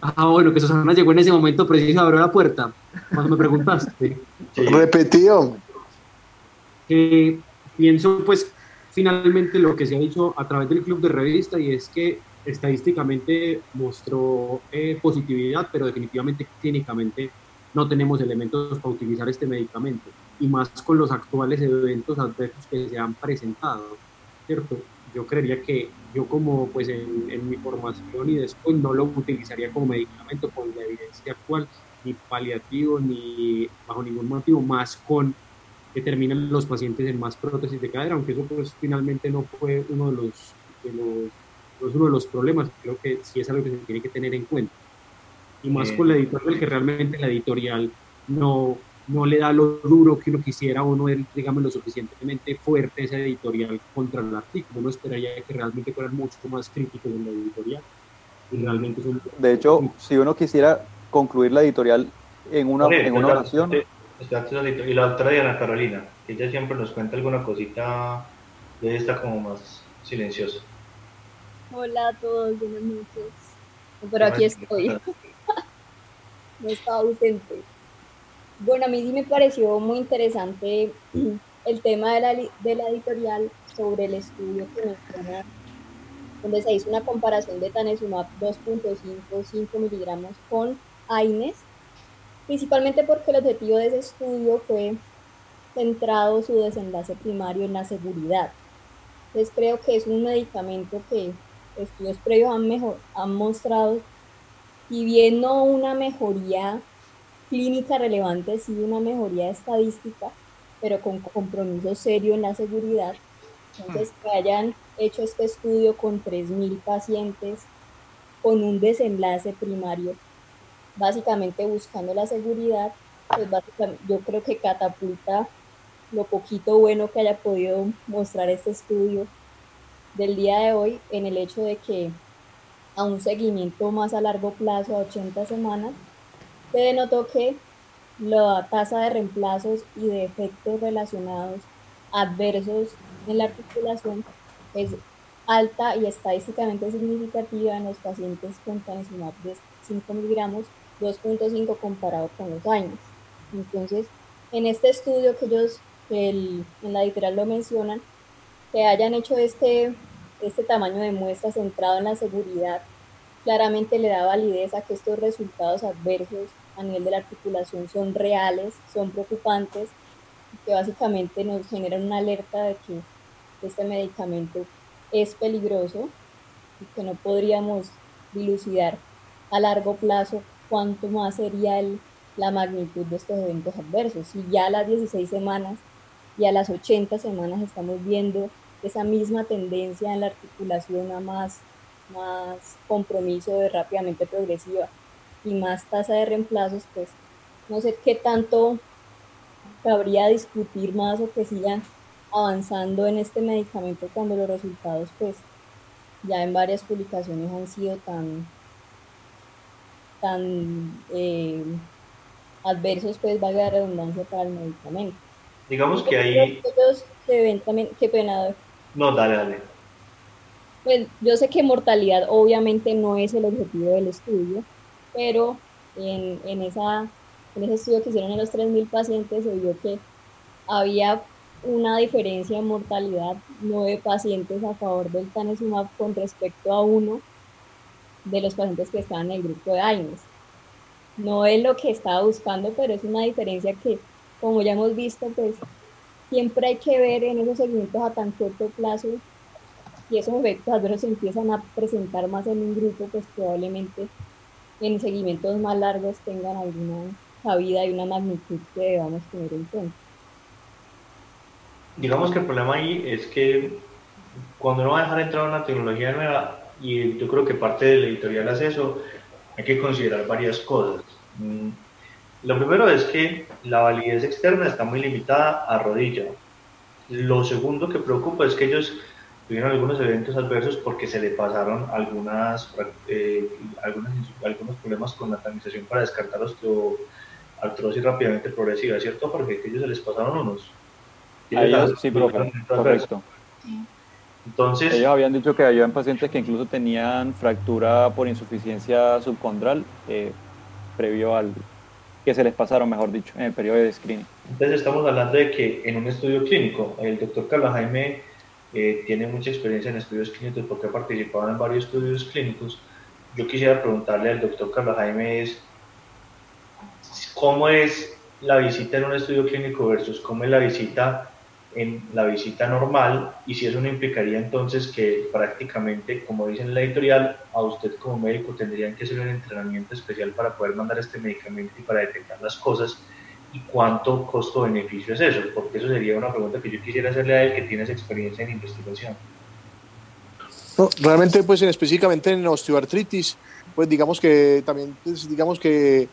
Ah, bueno, que Susana llegó en ese momento preciso abrió la puerta. Cuando me preguntaste. Repetido. Eh, pienso, pues, finalmente lo que se ha dicho a través del club de revista y es que estadísticamente mostró eh, positividad, pero definitivamente clínicamente no tenemos elementos para utilizar este medicamento y más con los actuales eventos adversos que se han presentado, ¿cierto? Yo creería que yo como pues en, en mi formación y después no lo utilizaría como medicamento con la evidencia actual, ni paliativo, ni bajo ningún motivo, más con que terminan los pacientes en más prótesis de cadera, aunque eso pues finalmente no fue uno de los, de los no es uno de los problemas, creo que sí es algo que se tiene que tener en cuenta. Y más Bien. con la editorial, que realmente la editorial no, no le da lo duro que uno quisiera o no es, digamos, lo suficientemente fuerte esa editorial contra el artículo. Uno esperaría que realmente fueran mucho más críticos en la editorial. Y realmente son... De hecho, si uno quisiera concluir la editorial en una, en una oración. Y la doctora Diana Carolina, que ella siempre nos cuenta alguna cosita de esta como más silenciosa. Hola a todos, buenas noches. Pero aquí estoy. no estaba ausente. Bueno, a mí sí me pareció muy interesante el tema de la, de la editorial sobre el estudio que menciona, donde se hizo una comparación de Tanesumab 2.55 miligramos con AINES, principalmente porque el objetivo de ese estudio fue centrado su desenlace primario en la seguridad. Entonces creo que es un medicamento que estudios previos han, mejor, han mostrado, y bien no una mejoría clínica relevante, sí una mejoría estadística, pero con compromiso serio en la seguridad. Entonces, que hayan hecho este estudio con 3.000 pacientes con un desenlace primario, básicamente buscando la seguridad, pues básicamente yo creo que catapulta lo poquito bueno que haya podido mostrar este estudio del día de hoy en el hecho de que a un seguimiento más a largo plazo, a 80 semanas, se denotó que la tasa de reemplazos y de efectos relacionados adversos en la articulación es alta y estadísticamente significativa en los pacientes con tanezumab de 5 miligramos, 2.5 comparado con los años. Entonces, en este estudio que ellos en la editorial lo mencionan, que hayan hecho este, este tamaño de muestra centrado en la seguridad, claramente le da validez a que estos resultados adversos a nivel de la articulación son reales, son preocupantes, que básicamente nos generan una alerta de que este medicamento es peligroso y que no podríamos dilucidar a largo plazo cuánto más sería el, la magnitud de estos eventos adversos. Si ya a las 16 semanas y a las 80 semanas estamos viendo esa misma tendencia en la articulación a más, más compromiso de rápidamente progresiva y más tasa de reemplazos, pues no sé qué tanto cabría discutir más o que sigan avanzando en este medicamento cuando los resultados pues ya en varias publicaciones han sido tan tan eh, adversos pues valga la redundancia para el medicamento. Digamos que ahí ellos se ven también qué pena no dale dale. Pues yo sé que mortalidad obviamente no es el objetivo del estudio pero en, en, esa, en ese estudio que hicieron en los 3.000 pacientes se vio que había una diferencia en mortalidad, nueve pacientes a favor del tanezumab con respecto a uno de los pacientes que estaban en el grupo de AINES. No es lo que estaba buscando, pero es una diferencia que, como ya hemos visto, pues siempre hay que ver en esos segmentos a tan corto plazo y esos efectos adversos empiezan a presentar más en un grupo, pues probablemente en seguimientos más largos tengan alguna cabida y una magnitud que debamos tener en cuenta. Digamos que el problema ahí es que cuando uno va a dejar entrar una tecnología nueva, y yo creo que parte de la editorial hace eso, hay que considerar varias cosas. Mm, lo primero es que la validez externa está muy limitada a rodilla. Lo segundo que preocupa es que ellos tuvieron algunos eventos adversos porque se le pasaron algunas, eh, algunos problemas con la tamización para descartar osteoartrosis rápidamente progresiva, ¿cierto? Porque ellos se les pasaron unos. ellos, sí, profe, correcto. Entonces, ellos habían dicho que había pacientes que incluso tenían fractura por insuficiencia subcondral eh, previo al que se les pasaron, mejor dicho, en el periodo de screening. Entonces estamos hablando de que en un estudio clínico, el doctor Carlos Jaime eh, tiene mucha experiencia en estudios clínicos porque ha participado en varios estudios clínicos. Yo quisiera preguntarle al doctor Carlos Jaime es, ¿cómo es la visita en un estudio clínico versus cómo es la visita en la visita normal y si eso no implicaría entonces que prácticamente, como dice en la editorial, a usted como médico tendrían que hacer un entrenamiento especial para poder mandar este medicamento y para detectar las cosas y cuánto costo-beneficio es eso? Porque eso sería una pregunta que yo quisiera hacerle a él que tiene esa experiencia en investigación. No, realmente, pues en, específicamente en osteoartritis, pues digamos que también, pues, digamos que,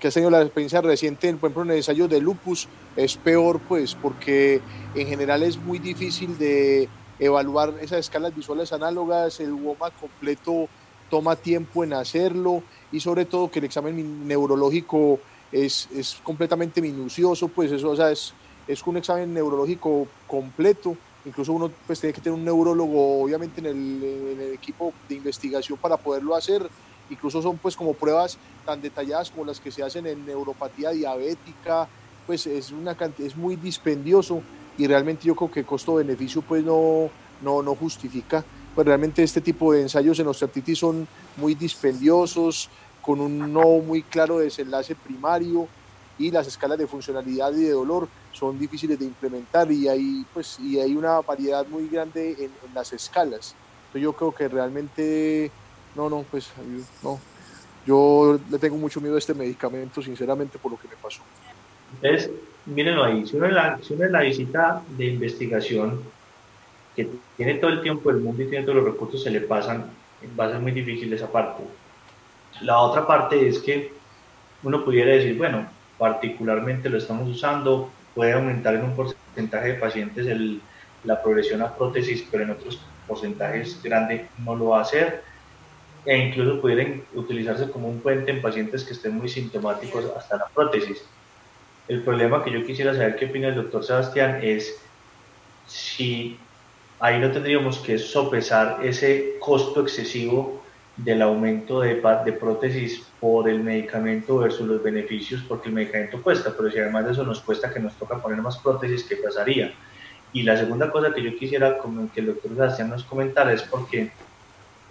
que has tenido la experiencia reciente, por ejemplo, en el ensayo de lupus, es peor, pues, porque en general es muy difícil de evaluar esas escalas visuales análogas, el WOMA completo toma tiempo en hacerlo y sobre todo que el examen neurológico es, es completamente minucioso, pues eso, o sea, es, es un examen neurológico completo, incluso uno pues tiene que tener un neurólogo obviamente en el, en el, equipo de investigación para poderlo hacer, incluso son pues como pruebas tan detalladas como las que se hacen en neuropatía diabética, pues es, una, es muy dispendioso y realmente yo creo que costo-beneficio pues no, no, no justifica, pues realmente este tipo de ensayos en osteoartritis son muy dispendiosos, con un no muy claro desenlace primario y las escalas de funcionalidad y de dolor son difíciles de implementar y hay, pues, y hay una variedad muy grande en, en las escalas. Entonces yo creo que realmente, no, no, pues no, yo le tengo mucho miedo a este medicamento, sinceramente, por lo que me pasó. Entonces, mírenlo ahí, si uno, en la, si uno en la visita de investigación, que tiene todo el tiempo del mundo y tiene todos los recursos, se le pasan, va a ser muy difícil esa parte. La otra parte es que uno pudiera decir, bueno, particularmente lo estamos usando, puede aumentar en un porcentaje de pacientes el, la progresión a prótesis, pero en otros porcentajes grandes no lo va a hacer e incluso pudieran utilizarse como un puente en pacientes que estén muy sintomáticos hasta la prótesis. El problema que yo quisiera saber qué opina el doctor Sebastián es si ahí no tendríamos que sopesar ese costo excesivo del aumento de, de prótesis por el medicamento versus los beneficios, porque el medicamento cuesta, pero si además de eso nos cuesta que nos toca poner más prótesis, ¿qué pasaría? Y la segunda cosa que yo quisiera que el doctor Sebastián nos comentara es porque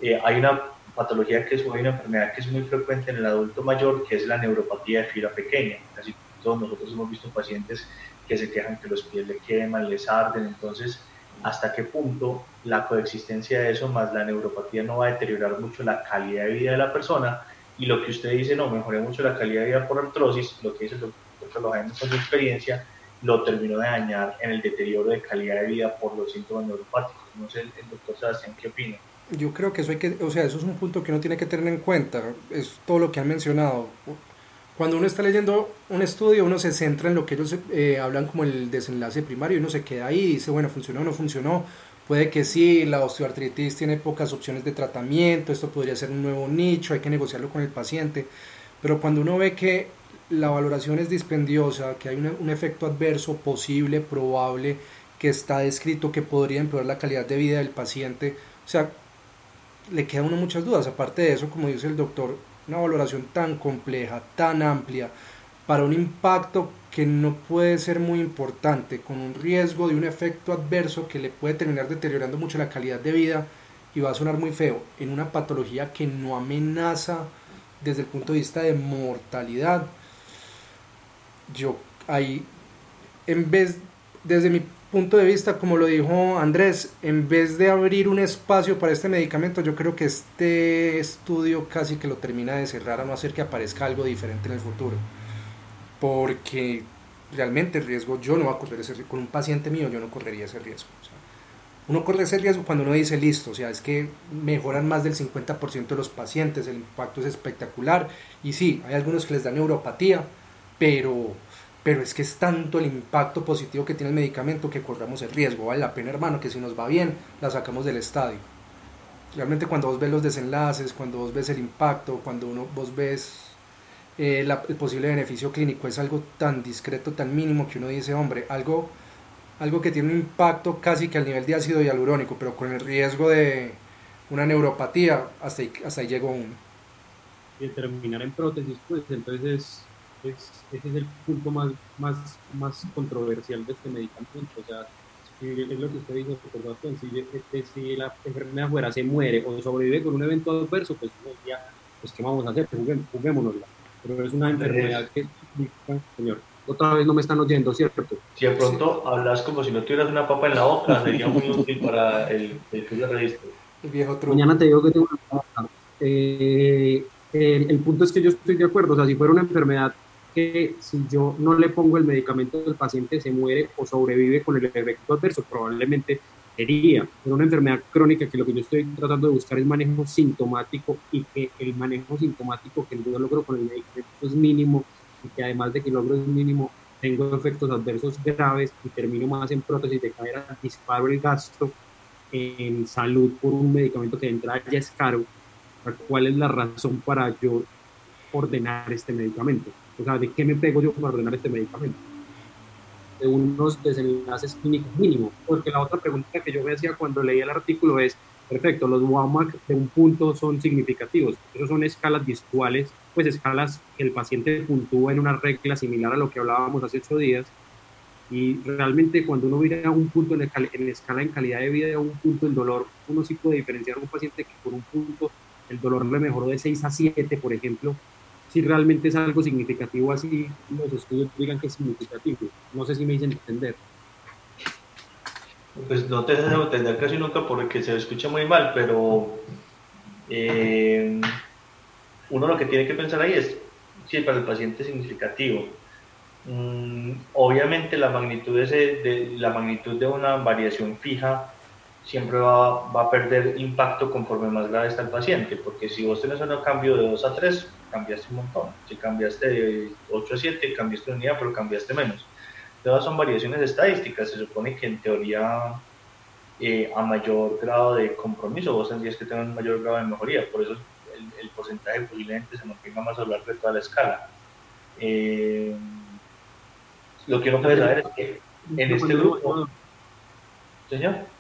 eh, hay una patología que es una enfermedad que es muy frecuente en el adulto mayor, que es la neuropatía de fibra pequeña. Casi todos nosotros hemos visto pacientes que se quejan que los pies le queman, les arden, entonces hasta qué punto la coexistencia de eso más la neuropatía no va a deteriorar mucho la calidad de vida de la persona y lo que usted dice, no, mejoré mucho la calidad de vida por artrosis, lo que dice el doctor Lojano con su experiencia, lo terminó de dañar en el deterioro de calidad de vida por los síntomas neuropáticos. No sé, el, doctor Sebastián, ¿qué opina? Yo creo que eso hay que, o sea, eso es un punto que uno tiene que tener en cuenta, es todo lo que han mencionado. Cuando uno está leyendo un estudio, uno se centra en lo que ellos eh, hablan como el desenlace primario y uno se queda ahí y dice, bueno, funcionó o no funcionó. Puede que sí, la osteoartritis tiene pocas opciones de tratamiento, esto podría ser un nuevo nicho, hay que negociarlo con el paciente. Pero cuando uno ve que la valoración es dispendiosa, que hay un, un efecto adverso posible, probable, que está descrito que podría empeorar la calidad de vida del paciente, o sea, le quedan uno muchas dudas. Aparte de eso, como dice el doctor, una valoración tan compleja, tan amplia, para un impacto que no puede ser muy importante, con un riesgo de un efecto adverso que le puede terminar deteriorando mucho la calidad de vida y va a sonar muy feo, en una patología que no amenaza desde el punto de vista de mortalidad. Yo ahí, en vez, desde mi punto de vista, como lo dijo Andrés, en vez de abrir un espacio para este medicamento, yo creo que este estudio casi que lo termina de cerrar a no hacer que aparezca algo diferente en el futuro. Porque realmente el riesgo, yo no voy a correr ese riesgo, con un paciente mío yo no correría ese riesgo. Uno corre ese riesgo cuando uno dice listo, o sea, es que mejoran más del 50% de los pacientes, el impacto es espectacular. Y sí, hay algunos que les da neuropatía, pero pero es que es tanto el impacto positivo que tiene el medicamento que corramos el riesgo. Vale la pena, hermano, que si nos va bien, la sacamos del estadio. Realmente cuando vos ves los desenlaces, cuando vos ves el impacto, cuando uno, vos ves eh, el posible beneficio clínico, es algo tan discreto, tan mínimo que uno dice, hombre, algo, algo que tiene un impacto casi que al nivel de ácido hialurónico, pero con el riesgo de una neuropatía, hasta ahí, hasta ahí llegó uno. Y terminar en prótesis, pues entonces es, ese es el punto más, más, más controversial de este medicamento. O sea, es lo que usted dijo, si, si la enfermedad fuera se muere o sobrevive con un evento adverso, pues, ya, pues ¿qué vamos a hacer? Juguémonosla. Pero es una enfermedad que, señor, otra vez no me están oyendo, ¿cierto? Si de pronto hablas como si no tuvieras una papa en la boca, sería muy útil para el, el de registro. El viejo truco. Mañana te digo que tengo una papa. Eh, el, el punto es que yo estoy de acuerdo, o sea, si fuera una enfermedad que si yo no le pongo el medicamento el paciente se muere o sobrevive con el efecto adverso, probablemente sería. Pero una enfermedad crónica que lo que yo estoy tratando de buscar es manejo sintomático y que el manejo sintomático que yo logro con el medicamento es mínimo y que además de que logro es mínimo, tengo efectos adversos graves y termino más en prótesis de cadera, disparo el gasto en salud por un medicamento que de entrada ya es caro. ¿Cuál es la razón para yo ordenar este medicamento? O sea, ¿de qué me pego yo para ordenar este medicamento? De unos desenlaces clínicos mínimos. Porque la otra pregunta que yo me hacía cuando leía el artículo es, perfecto, los WAMAC de un punto son significativos. Esos son escalas visuales, pues escalas que el paciente puntúa en una regla similar a lo que hablábamos hace ocho días. Y realmente cuando uno mira un punto en, escala en, escala en calidad de vida un punto en dolor, uno sí puede diferenciar a un paciente que por un punto el dolor le mejoró de 6 a 7, por ejemplo, si realmente es algo significativo así, los estudios digan que es significativo. No sé si me dicen entender. Pues no te dejes entender casi nunca porque se escucha muy mal, pero eh, uno lo que tiene que pensar ahí es si para el paciente es significativo. Mm, obviamente la magnitud, de, de, la magnitud de una variación fija siempre va, va, a perder impacto conforme más grave está el paciente, porque si vos tenés un cambio de 2 a 3, cambiaste un montón. Si cambiaste de 8 a 7, cambiaste una unidad, pero cambiaste menos. Todas son variaciones estadísticas. Se supone que en teoría, eh, a mayor grado de compromiso, vos tendrías que tener un mayor grado de mejoría. Por eso el, el porcentaje posiblemente se mantenga más a lo largo de toda la escala. Eh, lo que uno puede saber es que en este grupo. Señor.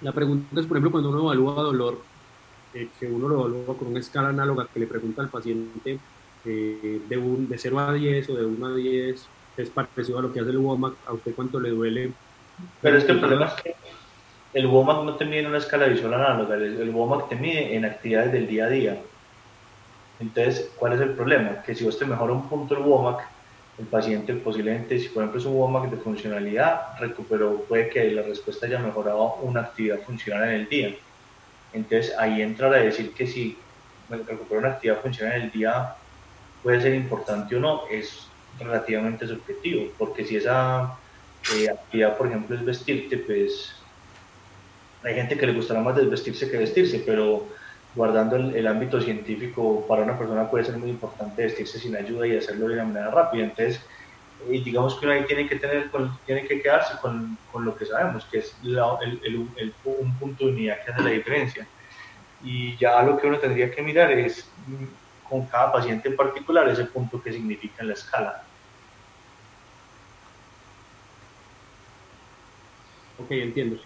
La pregunta es, por ejemplo, cuando uno evalúa dolor, eh, que uno lo evalúa con una escala análoga que le pregunta al paciente eh, de, un, de 0 a 10 o de 1 a 10, es parecido a lo que hace el WOMAC, ¿a usted cuánto le duele? Pero es que el problema es que el WOMAC no te mide en una escala visual análoga, el, el WOMAC te mide en actividades del día a día. Entonces, ¿cuál es el problema? Que si te mejora un punto el WOMAC, el paciente posiblemente, si por ejemplo es un WOMAC de funcionalidad, recuperó, puede que la respuesta haya mejorado una actividad funcional en el día. Entonces ahí entra a decir que si recuperar una actividad funcional en el día puede ser importante o no, es relativamente subjetivo, porque si esa eh, actividad, por ejemplo, es vestirte, pues hay gente que le gustará más desvestirse que vestirse, pero guardando el, el, ámbito científico, para una persona puede ser muy importante vestirse sin ayuda y hacerlo de una manera rápida. Entonces, y digamos que uno ahí tiene que, tener, tiene que quedarse con, con lo que sabemos, que es la, el, el, un punto de unidad que hace la diferencia. Y ya lo que uno tendría que mirar es con cada paciente en particular ese punto que significa en la escala. Ok, entiendo.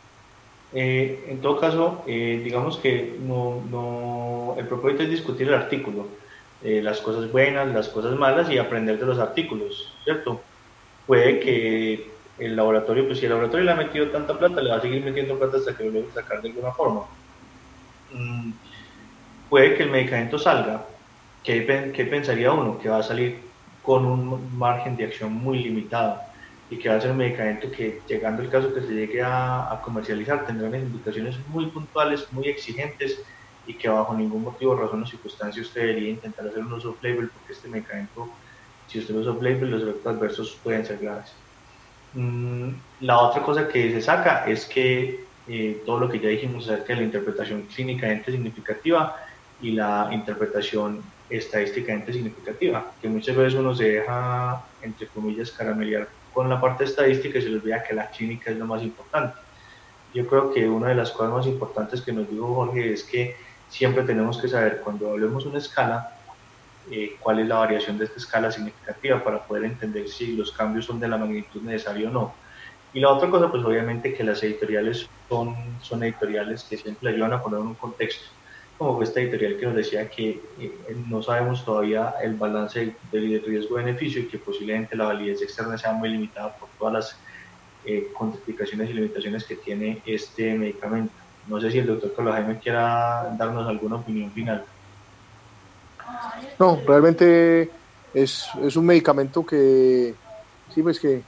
Eh, en todo caso, eh, digamos que no, no, el propósito es discutir el artículo, eh, las cosas buenas, las cosas malas y aprender de los artículos, ¿cierto? Puede que el laboratorio, pues si el laboratorio le ha metido tanta plata, le va a seguir metiendo plata hasta que lo logre sacar de alguna forma. Mm, puede que el medicamento salga, ¿qué, ¿qué pensaría uno? Que va a salir con un margen de acción muy limitado y que va a ser un medicamento que, llegando el caso que se llegue a, a comercializar, tendrá unas indicaciones muy puntuales, muy exigentes y que bajo ningún motivo, razón o circunstancia usted debería intentar hacer un uso label porque este medicamento, si usted lo usa label, los efectos adversos pueden ser graves. Mm, la otra cosa que se saca es que eh, todo lo que ya dijimos acerca de la interpretación clínicamente significativa y la interpretación estadísticamente significativa, que muchas veces uno se deja, entre comillas, caramelear con la parte estadística y se les olvida que la clínica es lo más importante. Yo creo que una de las cosas más importantes que nos dijo Jorge es que siempre tenemos que saber cuando hablemos una escala, eh, cuál es la variación de esta escala significativa para poder entender si los cambios son de la magnitud necesaria o no. Y la otra cosa, pues obviamente que las editoriales son, son editoriales que siempre ayudan a poner un contexto como esta editorial que nos decía que eh, no sabemos todavía el balance del riesgo-beneficio y que posiblemente la validez externa sea muy limitada por todas las eh, contraindicaciones y limitaciones que tiene este medicamento. No sé si el doctor Carlos Jaime quiera darnos alguna opinión final. No, realmente es, es un medicamento que, sí, pues que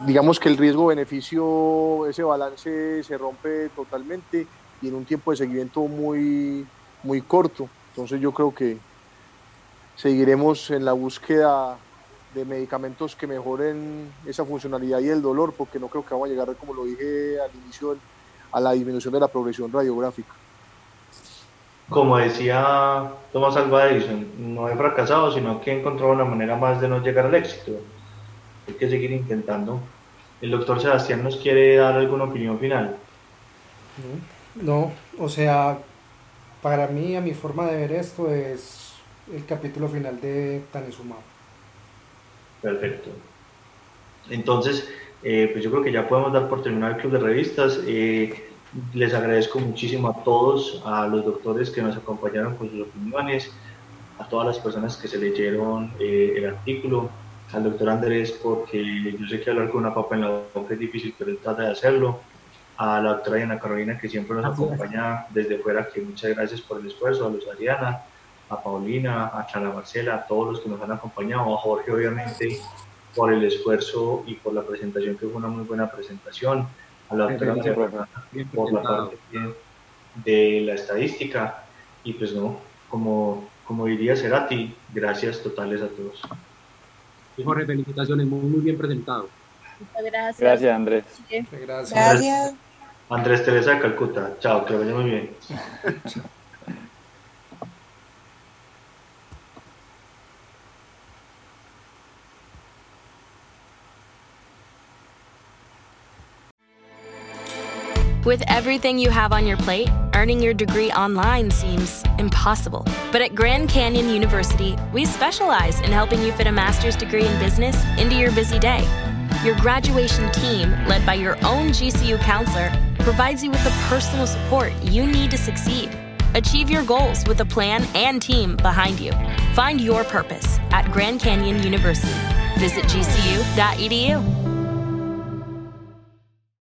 digamos que el riesgo-beneficio, ese balance se rompe totalmente y en un tiempo de seguimiento muy, muy corto. Entonces yo creo que seguiremos en la búsqueda de medicamentos que mejoren esa funcionalidad y el dolor, porque no creo que vamos a llegar, como lo dije al inicio, a la disminución de la progresión radiográfica. Como decía Thomas Alva Edison, no he fracasado, sino que he encontrado una manera más de no llegar al éxito. Hay que seguir intentando. El doctor Sebastián nos quiere dar alguna opinión final. No, o sea, para mí, a mi forma de ver esto, es el capítulo final de Tanizumab. Perfecto. Entonces, eh, pues yo creo que ya podemos dar por terminado el club de revistas. Eh, les agradezco muchísimo a todos, a los doctores que nos acompañaron con sus opiniones, a todas las personas que se leyeron eh, el artículo, al doctor Andrés, porque yo sé que hablar con una papa en la boca es difícil, pero él trata de hacerlo a la doctora Diana Carolina que siempre nos acompaña desde fuera, que muchas gracias por el esfuerzo, a Luz Adriana, a Paulina, a Clara Marcela, a todos los que nos han acompañado, a Jorge obviamente por el esfuerzo y por la presentación, que fue una muy buena presentación, a la doctora Gracias, María Fernanda por la parte de, la estadística y pues no, como, como diría Cerati, gracias totales a todos. Y Jorge, felicitaciones, muy, muy bien presentado. Muchas gracias. Gracias, Andrés. Sí. Andrés, Andrés Teresa de Calcuta, chao, que vaya muy bien. With everything you have on your plate, earning your degree online seems impossible. But at Grand Canyon University, we specialize in helping you fit a master's degree in business into your busy day. Your graduation team, led by your own GCU counselor, provides you with the personal support you need to succeed. Achieve your goals with a plan and team behind you. Find your purpose at Grand Canyon University. Visit gcu.edu.